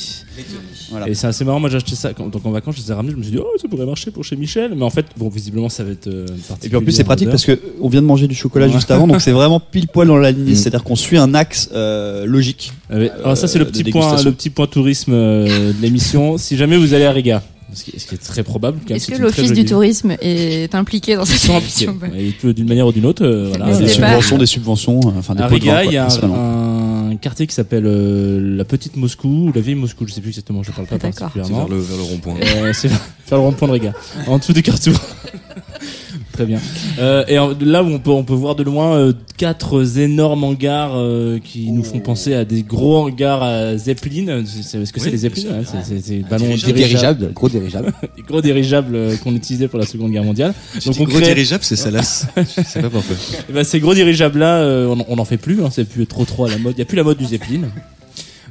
Voilà. Et c'est assez marrant, moi j'ai acheté ça quand, donc en vacances, je les ai ramenés, je me suis dit, oh, ça pourrait marcher pour chez Michel, mais en fait, bon, visiblement, ça va être. euh, Et puis en plus c'est pratique parce que. que on vient de manger du chocolat Ouais. juste avant, donc c'est vraiment pile poil dans la lignée. Mm. C'est-à-dire qu'on suit un axe euh, logique. alors ça, c'est le de petit point, le petit point tourisme euh, de l'émission. si jamais vous allez à Riga, ce qui, est très probable. Est-ce que l'Office du tourisme est impliqué dans cette peut d'une manière ou d'une autre. euh, voilà. Des subventions, des subventions, euh, enfin des Riga, il y a un, un quartier qui s'appelle euh, la Petite Moscou ou la Vieille Moscou, je sais plus exactement, je parle pas Ah, d'accord. C'est particulièrement. vers le, vers le rond-point. Euh, c'est vers le rond-point de Riga, en dessous du carrefour. Très bien. Euh, et en- là où on peut, on peut voir de loin euh, quatre énormes hangars euh, qui nous font penser à des gros hangars à Zeppelin. C'est- c'est- Est-ce que c'est Oui, des Zeppelin hein. C'est- C'est c'est des ballons dirigeables. dirigeables, Dirigeable, gros dirigeable. des gros dirigeables euh, qu'on utilisait pour la Seconde Guerre mondiale. Donc on gros crée- dirigeable, c'est Salas. Je sais pas pourquoi. Eh ben, ces gros dirigeables là, on, on en fait plus. Hein, c'est plus trop trop à la mode. Il y a plus la mode du Zeppelin.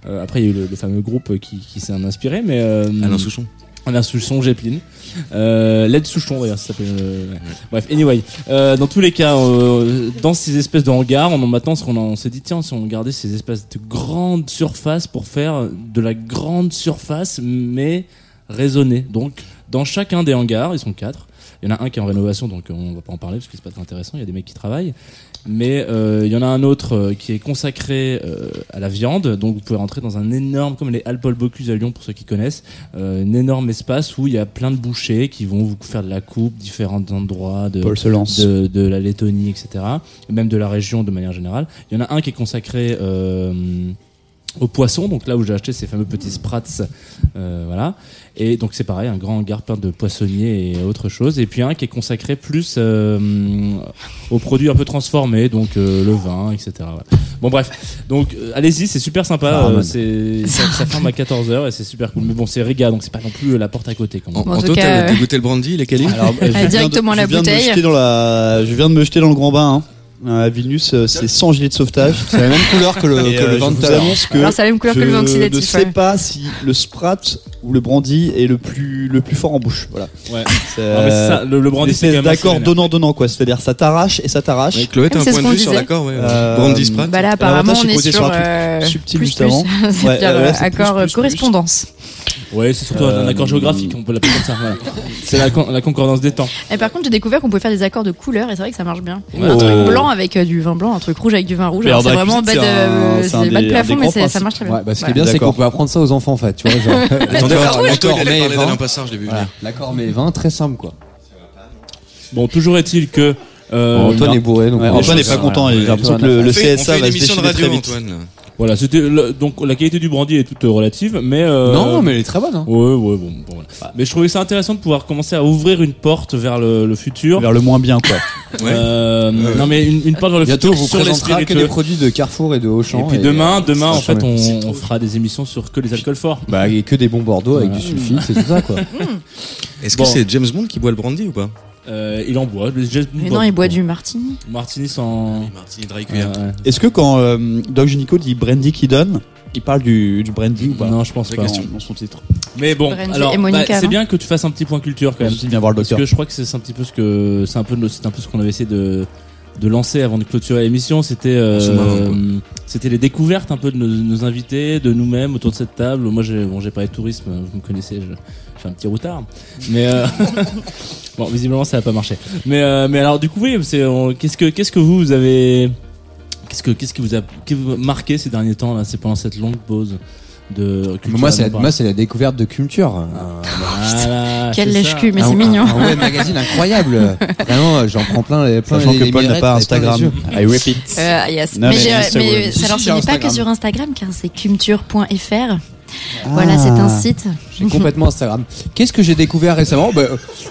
Euh, après, il y a eu le, le fameux groupe qui, qui s'est en inspiré, mais euh, Alain Souchon. Alain Souchon, Zeppelin. Euh, Led Souchon d'ailleurs, ça s'appelle. euh, ouais. Bref, anyway. Dans tous les cas, dans ces espèces de hangars, on en maintenant, ce qu'on en- on s'est dit, tiens, si on gardait ces espèces de grandes surfaces pour faire de la grande surface, mais raisonnée. Donc, dans chacun des hangars, ils sont quatre. Il y en a un qui est en rénovation, donc on va pas en parler parce que c'est pas très intéressant. Il y a des mecs qui travaillent. Mais euh, il y en a un autre euh, qui est consacré euh, à la viande. Donc vous pouvez rentrer dans un énorme, comme les Alpol Bocuse à Lyon pour ceux qui connaissent, euh, un énorme espace où il y a plein de bouchers qui vont vous faire de la coupe, différents endroits de, de, de la Lettonie, etc. Et même de la région de manière générale. Il y en a un qui est consacré euh, aux poissons, donc là où j'ai acheté ces fameux petits sprats, euh, voilà. Et donc c'est pareil, un grand hangar plein de poissonniers et autre chose. Et puis un qui est consacré plus euh, aux produits un peu transformés, donc euh, le vin, etc. voilà. Bon bref, donc euh, allez-y, c'est super sympa. Ah, euh, c'est ça, ça ferme à 14h et c'est super cool. Mais bon, c'est Riga, donc c'est pas non plus la porte à côté. Quand même. En, En en tout cas, t'as euh, goûté le brandy, les quali Alors, euh, je viens de- directement la je viens de me bouteille. jeter dans la, je viens de me jeter dans le grand bain. hein. Euh, À Vilnius, euh, c'est sans gilet de sauvetage. C'est la même couleur que le, que euh, le Alors, c'est la même couleur que le vin je ne sais ouais. pas si le Sprat ou le brandy est le plus le plus fort en bouche. Voilà. Ouais. C'est Non, mais c'est ça, le, le brandy, c'est d'accord assez donnant donnant quoi. C'est-à-dire ça t'arrache et ça t'arrache. Ouais, Chloé, t'as un point de vue sur l'accord, ouais. Euh, brandy Sprat. Bah là, apparemment, on est sur sur un truc euh, subtil plus, juste plus. avant. Euh, accord euh, correspondance. Ouais, c'est surtout un Euh, accord géographique, on peut l'appeler comme ça. voilà. C'est la, con- la concordance des temps. Et par contre, j'ai découvert qu'on pouvait faire des accords de couleurs et c'est vrai que ça marche bien. Ouais. Un Oh. truc blanc avec euh, du vin blanc, un truc rouge avec du vin rouge. C'est la vraiment bas de, bas de des- plafond, mais ça marche très bien. Ouais, bah, ce qui est bien, c'est qu'on peut apprendre ça aux enfants, en fait. Tu vois, genre, Antoine, l'accord, mais vin. je vu Voilà, venir. L'accord mais vin, très simple quoi. Bon, toujours est-il que. euh, Antoine non. est bourré, donc Antoine est n'est pas content. J'ai Ouais, l'impression que on le, CSA va se déchirer radio, très vite. Antoine. Là. Voilà, c'était le- donc la qualité du brandy est toute relative, mais euh, Non, mais elle est très bonne. Hein. ouais, ouais, bon, bon, voilà. Mais je trouvais ça intéressant de pouvoir commencer à ouvrir une porte vers le, le futur. Vers le moins bien quoi. Ouais. Euh. Non, mais une, une porte vers le Bientôt, on futur vous sur les présentera que des spiritueux. produits de Carrefour et de Auchan. Et puis demain, demain, en fait, on, on fera des émissions sur que les alcools forts. Bah, et que des bons Bordeaux avec du sulfite, c'est tout ça quoi. Est-ce Bon. que c'est James Bond qui boit le brandy ou pas? Euh, il en boit. Mais non, il boit du martini. Martini sans. Martini Dry Cuillère. ouais. Est-ce que quand euh, Doc Gynico dit brandy qui donne, il parle du, du brandy ou pas Non, je pense pas. question. dans, dans son titre Mais bon, Brandy alors, et Monica, bah, c'est bien que tu fasses un petit point culture quand même. Je bien voir le Parce docteur. que je crois que c'est un petit peu ce que c'est un peu c'est un peu ce qu'on avait essayé de de lancer avant de clôturer l'émission, c'était euh, c'était les découvertes un peu de nos, nos invités, de nous-mêmes autour de cette table. Moi, j'ai bon, j'ai parlé de tourisme, vous me connaissez, je, je suis un petit routard, mais euh, bon, visiblement ça n'a pas marché. Mais euh, mais alors du coup, oui, c'est qu'est-ce que qu'est-ce que vous, vous avez qu'est-ce que qu'est-ce qui vous a qui vous a marqué ces derniers temps là, c'est pendant cette longue pause de culture. Moi, c'est moi, c'est la découverte de culture. Un- Voilà, Quel c'est lèche-cul, ça. mais un- c'est mignon. Un, un web magazine incroyable. Vraiment, j'en prends plein les plein Sachant les- que les Paul n'a pas Instagram. I repeat. Euh, yes. Non, mais mais mais Si, alors ce n'est pas Instagram. que sur Instagram car c'est culture.fr. Voilà, c'est un site. J'ai complètement Instagram. Qu'est-ce que j'ai découvert récemment bah,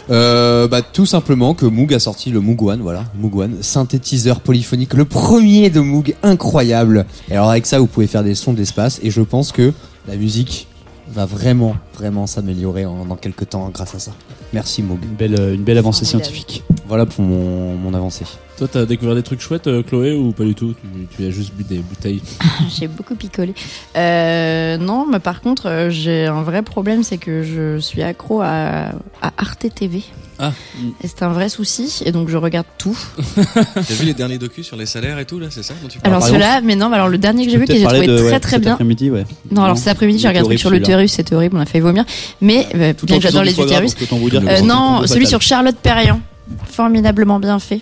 euh, bah, Tout simplement que Moog a sorti le Moog One, voilà, Moog One, synthétiseur polyphonique, le premier de Moog, incroyable. Et alors avec ça, vous pouvez faire des sons d'espace, et je pense que la musique va vraiment, vraiment s'améliorer en- dans quelques temps grâce à ça. Merci Moog. Une belle, euh, une belle avancée scientifique. Voilà pour mon, mon avancée. Toi, t'as découvert des trucs chouettes, euh, Chloé, ou pas du tout? Tu, tu as juste bu des bouteilles. J'ai beaucoup picolé. Euh, non, mais par contre, euh, j'ai un vrai problème, c'est que je suis accro à, à Arte TV. Ah. Et c'est un vrai souci, et donc je regarde tout. T'as vu les derniers docus sur les salaires et tout là, c'est ça dont tu parles Alors par cela, mais non, mais alors le dernier que j'ai vu, que j'ai trouvé de- très ouais, très cet bien. après-midi, ouais. Non, alors cet après-midi, j'ai regardé un truc horrible, sur l'utérus, c'était horrible, on a failli vomir. Mais euh, Tout bien en que j'adore les utérus. Euh, non, celui sur Charlotte Perriand. Formidablement bien fait.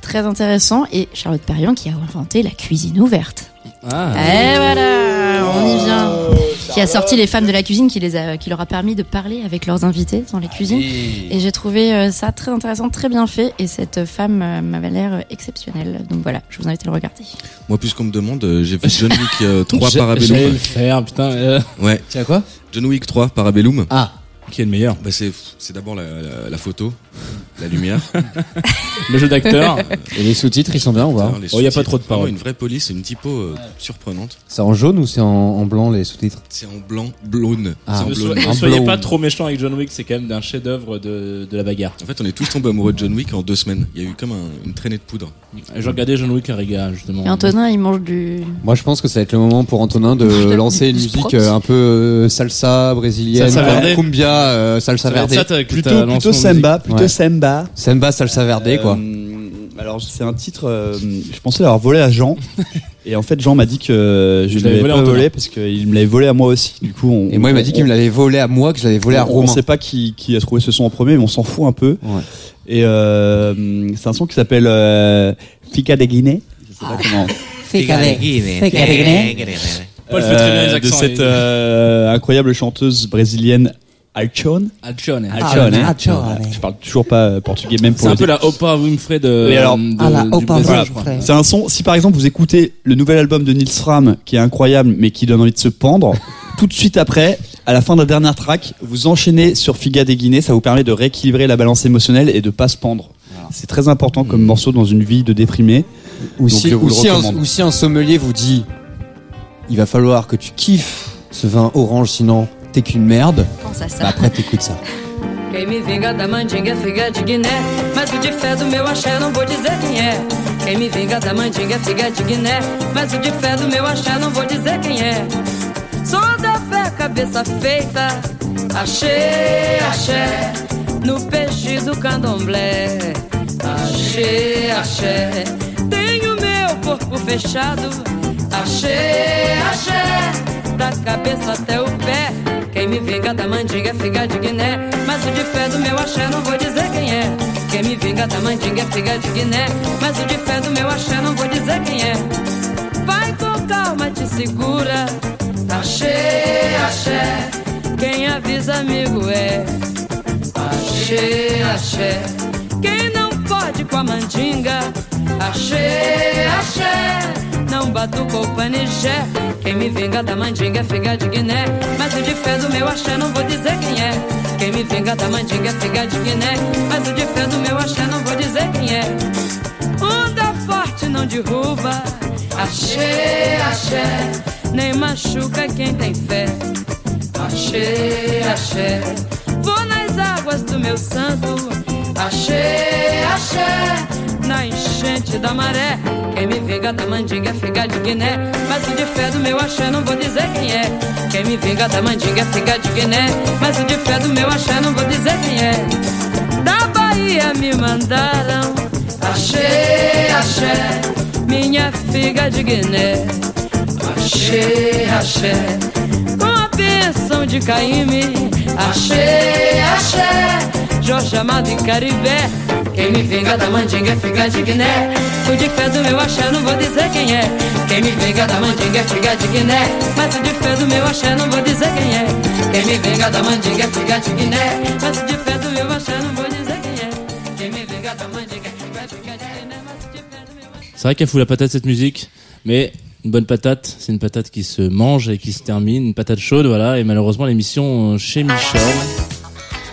Très intéressant. Et Charlotte Perriand qui a inventé la cuisine ouverte. Ah, Et voilà, on y vient. Qui a sorti les femmes de la cuisine, qui, les a, qui leur a permis de parler avec leurs invités dans les cuisines. Et j'ai trouvé euh, ça très intéressant, très bien fait. Et cette femme euh, m'avait l'air euh, exceptionnelle. Donc voilà, je vous invite à le regarder. Moi, puisqu'on me demande, j'ai vu John Wick euh, 3 J'ai- J'allais Parabellum. le faire, putain. euh, Ouais, Tu as quoi? John Wick 3 Parabellum. Ah, qui est le meilleur? Bah, c'est c'est d'abord la, la, la photo. La lumière. Le jeu d'acteur. Et les sous-titres, ils sont bien ou pas Alors, les Oh, y a pas trop de paroles. Une vraie police, une typo euh, surprenante. C'est en jaune ou c'est en, en blanc les sous-titres C'est en blanc, blonde. Ah, en ne, soyez- pas trop méchant avec John Wick, c'est quand même d'un chef-d'œuvre de, de la bagarre. En fait, on est tous tombés amoureux de John Wick en deux semaines. Il y a eu comme un- une traînée de poudre. Je regardais John Wick à Riga, justement. Et Antonin, il mange du. Moi, je pense que ça va être le moment pour Antonin de lancer une musique euh, un peu euh, salsa brésilienne, Salsa verde. cumbia, euh, salsa Ça va être verde. ça, t'as- que Plutôt, lancé plutôt musique. samba, plutôt Ouais. samba. Samba, salsa verde, quoi. Euh, alors c'est un titre, euh, je pensais l'avoir volé à Jean. Et en fait, Jean m'a dit que je Je ne l'avais l'avais volé à pas volé parce qu'il me l'avait volé à moi aussi. Du coup, on, Et moi, il m'a dit qu'il me l'avait volé à moi, que je l'avais volé à on, on Romain. sait pas qui, qui a trouvé ce son en premier, mais on s'en fout un peu. Ouais. Et euh, c'est un son qui s'appelle euh, Fica de Guinée. Je sais pas comment. Paul fait très bien les Euh, de accents, cette et- euh, incroyable chanteuse brésilienne Alchon. Alcione. Alchon, hein. Je parle toujours pas euh, portugais, même C'est pour un le peu la Oprah Winfrey de, Et alors- de- Ah, la Oprah Voilà. crois. C'est un son, si par exemple vous écoutez le nouvel album de Nils Fram, qui est incroyable, mais qui donne envie de se pendre, tout de suite après, à la fin de la dernière track, vous enchaînez sur Figa des Guinées, ça vous permet de rééquilibrer la balance émotionnelle et de pas se pendre. C'est très important comme morceau dans une vie de déprimé. Ou Donc, si, ou si un, ou si un sommelier vous dit il va falloir que tu kiffes ce vin orange, sinon t'es qu'une merde, Pense à bah ça. après t'écoutes ça. Quem me vinga da mandinga é figa de Guiné Mas o de fé do meu axé não vou dizer quem é Quem me vinga da mandinga é figa de Guiné Mas o de fé do meu axé não vou dizer quem é Sou da fé, cabeça feita Achei, axé No peixe do candomblé Achei, axé Tenho meu corpo fechado Achei, axé Da cabeça até o pé Quem me vinga da mandinga é figa de Guiné. Mas o de fé do meu axé não vou dizer quem é. Quem me vinga da mandinga é figa de Guiné. Mas o de fé do meu axé não vou dizer quem é. Vai com calma, te segura. Achei, axé. Quem avisa amigo é. Achei, axé. Quem não pode com a mandinga. Achei, axé Não batuca o panijé Quem me vinga da mandinga é figa de Guiné. Mas o de fé do meu axé não vou dizer quem é. Quem me vinga da mandinga é figa de Guiné. Mas o de fé do meu axé não vou dizer quem é. Onda forte não derruba. Achei, axé Nem machuca quem tem fé. Achei, axé Vou nas águas do meu santo. Achei, axé Na enchente da maré. Quem me vinga da mandinga é figa de Guiné. Mas o de fé do meu axé não vou dizer quem é. Quem me vinga da mandinga é figa de Guiné. Mas o de fé do meu axé não vou dizer quem é. Da Bahia me mandaram. Achei, axé Minha figa de Guiné. Achei, axé Com a bênção de Caíme Achei, axé C'est vrai qu'elle fout la patate cette musique, mais une bonne patate, c'est une patate qui se mange et qui se termine, une patate chaude, voilà. Et malheureusement, l'émission chez Michel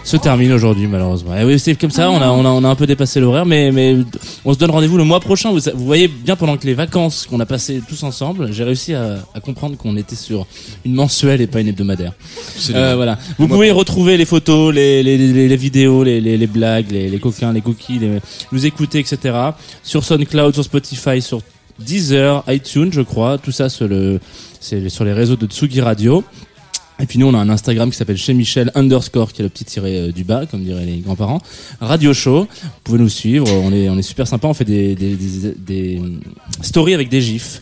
se termine aujourd'hui, malheureusement. Et oui, c'est comme ça, on a, on a, on a un peu dépassé l'horaire, mais, mais on se donne rendez-vous le mois prochain. Vous, vous voyez bien pendant que les vacances qu'on a passées tous ensemble, j'ai réussi à, à comprendre qu'on était sur une mensuelle et pas une hebdomadaire. Euh, voilà. Vous pouvez retrouver les photos, les, les, les, les vidéos, les, les, les blagues, les, les coquins, les cookies, les, nous écouter, etc. Sur SoundCloud, sur Spotify, sur Deezer, iTunes, je crois. Tout ça sur le, c'est sur les réseaux de Tsugi Radio. Et puis nous, on a un Instagram qui s'appelle chez Michel underscore, qui est le petit tiré euh, du bas, comme diraient les grands-parents. Radio Show. Vous pouvez nous suivre. On est, super sympa. On fait des stories avec des gifs.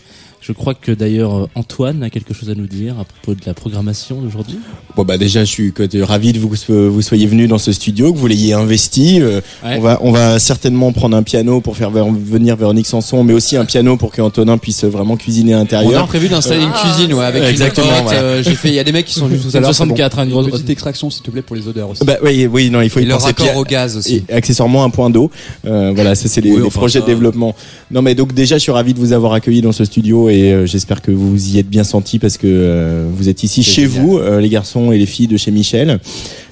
Je crois que d'ailleurs euh, Antoine a quelque chose à nous dire à propos de la programmation d'aujourd'hui. Bon bah déjà je suis que- ravi de vous vous soyez venu dans ce studio, que vous l'ayez investi. Euh, Ouais. On va on va certainement prendre un piano pour faire venir Véronique Sanson, mais aussi un piano pour que Antonin puisse vraiment cuisiner à On a l'intérieur. prévu d'installer une Ah, cuisine ouais, avec Exactement, une euh, J'ai fait, il y a des mecs qui sont venus tout à Une l'heure. c'est bon. 64, hein, une Une grosse. petite extraction, s'il te plaît, pour les odeurs aussi. Bah oui oui non il faut Et y le penser. raccord Puis, au gaz aussi. Et accessoirement un point d'eau. Euh, voilà, ça c'est les, Oui, les enfin, projets de développement. Non mais donc déjà je suis ravi de vous avoir accueilli dans ce studio et euh, j'espère que vous y êtes bien sentis parce que euh, vous êtes ici chez génial. vous, euh, les garçons et les filles de chez Michel.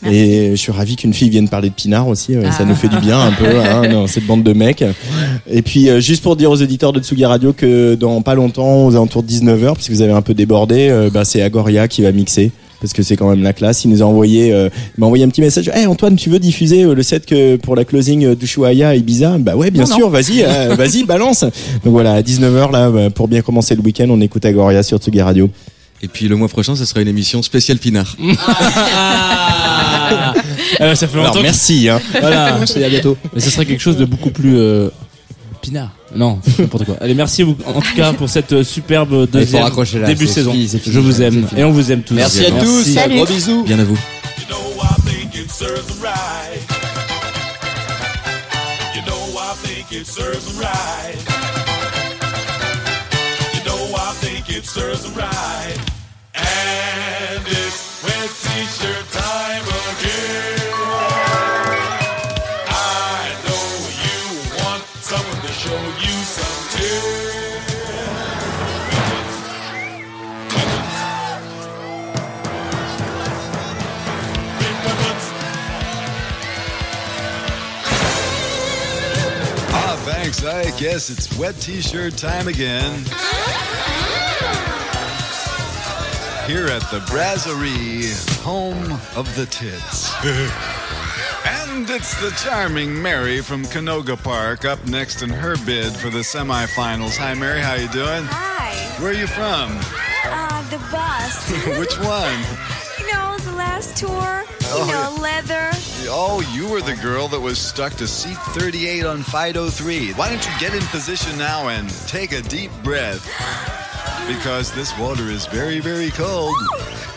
Et je suis ravi qu'une fille vienne parler de Pinard aussi. Ça Ah. nous fait du bien un peu, hein, dans cette bande de mecs. Et puis, juste pour dire aux auditeurs de Tsugi Radio que dans pas longtemps, aux alentours de 19h, puisque vous avez un peu débordé, bah, c'est Agoria qui va mixer. Parce que c'est quand même la classe. Il nous a envoyé, euh, il m'a envoyé un petit message. Hey Antoine, tu veux diffuser euh, le set que pour la closing euh, d'Ushuaïa à Ibiza? Bah ouais, bien Non, sûr. Vas-y, euh, vas-y, balance. Donc voilà, à 19h là, pour bien commencer le week-end, on écoute Agoria sur Tsugi Radio. Et puis le mois prochain, ça sera une émission spéciale Pinard. Ah, euh, ça fait longtemps. Alors merci. Hein. Voilà. À bientôt. Mais ce serait quelque chose de beaucoup plus euh, pinard. Non, n'importe quoi. Allez, merci beaucoup, en tout cas pour cette euh, superbe deuxième raccrocher là, début de saison. fini, fini. Je vous aime et on vous aime tous. Merci à tous. Salut. Gros bisous. Bien à vous. You know, I think it serves Thanks. I guess it's wet t-shirt time again. Here at the Brasserie, home of the tits. and it's the charming Mary from Canoga Park up next in her bid for the semifinals. Hi, Mary. How you doing? Hi. Where are you from? Uh, the bus. Which one? you know, the last tour. Oh, you know, leather. Oh, you were the girl that was stuck to seat 38 on Fido 3. Why don't you get in position now and take a deep breath? Because this water is very, very cold,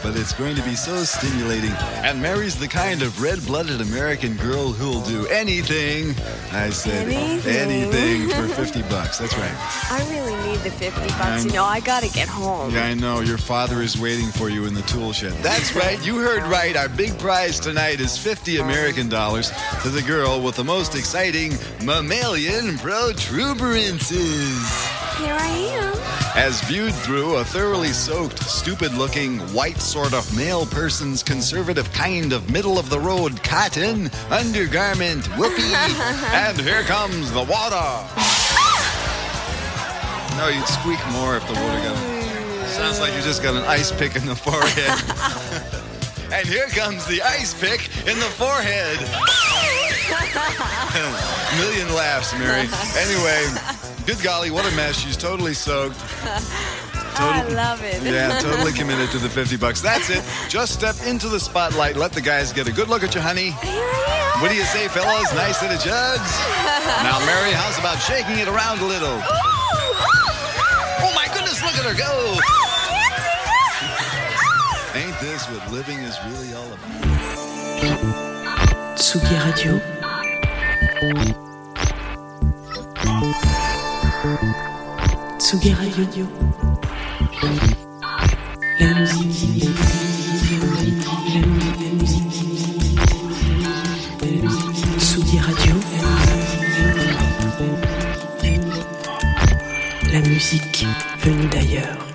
but it's going to be so stimulating. And Mary's the kind of red blooded American girl who'll do anything. I said Anything. anything for 50 bucks. That's right. I really need the 50 bucks. I'm- You know, I gotta get home. Yeah, I know. Your father is waiting for you in the tool shed. That's right. You heard right. Our big prize tonight is 50 American dollars to the girl with the most exciting mammalian protuberances. Here I am. As viewed through a thoroughly soaked, stupid looking, white sort of male person's conservative kind of middle of the road cotton undergarment whoopee. and here comes the water. Ah! No, you'd squeak more if the water got. Sounds like you just got an ice pick in the forehead. and here comes the ice pick in the forehead. Million laughs, Mary. Anyway, good golly, what a mess. She's totally soaked. I love it. Yeah, totally committed to the 50 bucks. That's it. Just step into the spotlight. Let the guys get a good look at you, honey. What do you say, fellas? Nice set of jugs? Now, Mary, how's about shaking it around a little? Oh, my goodness, look at her go. Oh, Ain't this what living is really all about? Tsugi Radio. Tsugi Radio. La musique. Tsugi Radio. La musique venue d'ailleurs.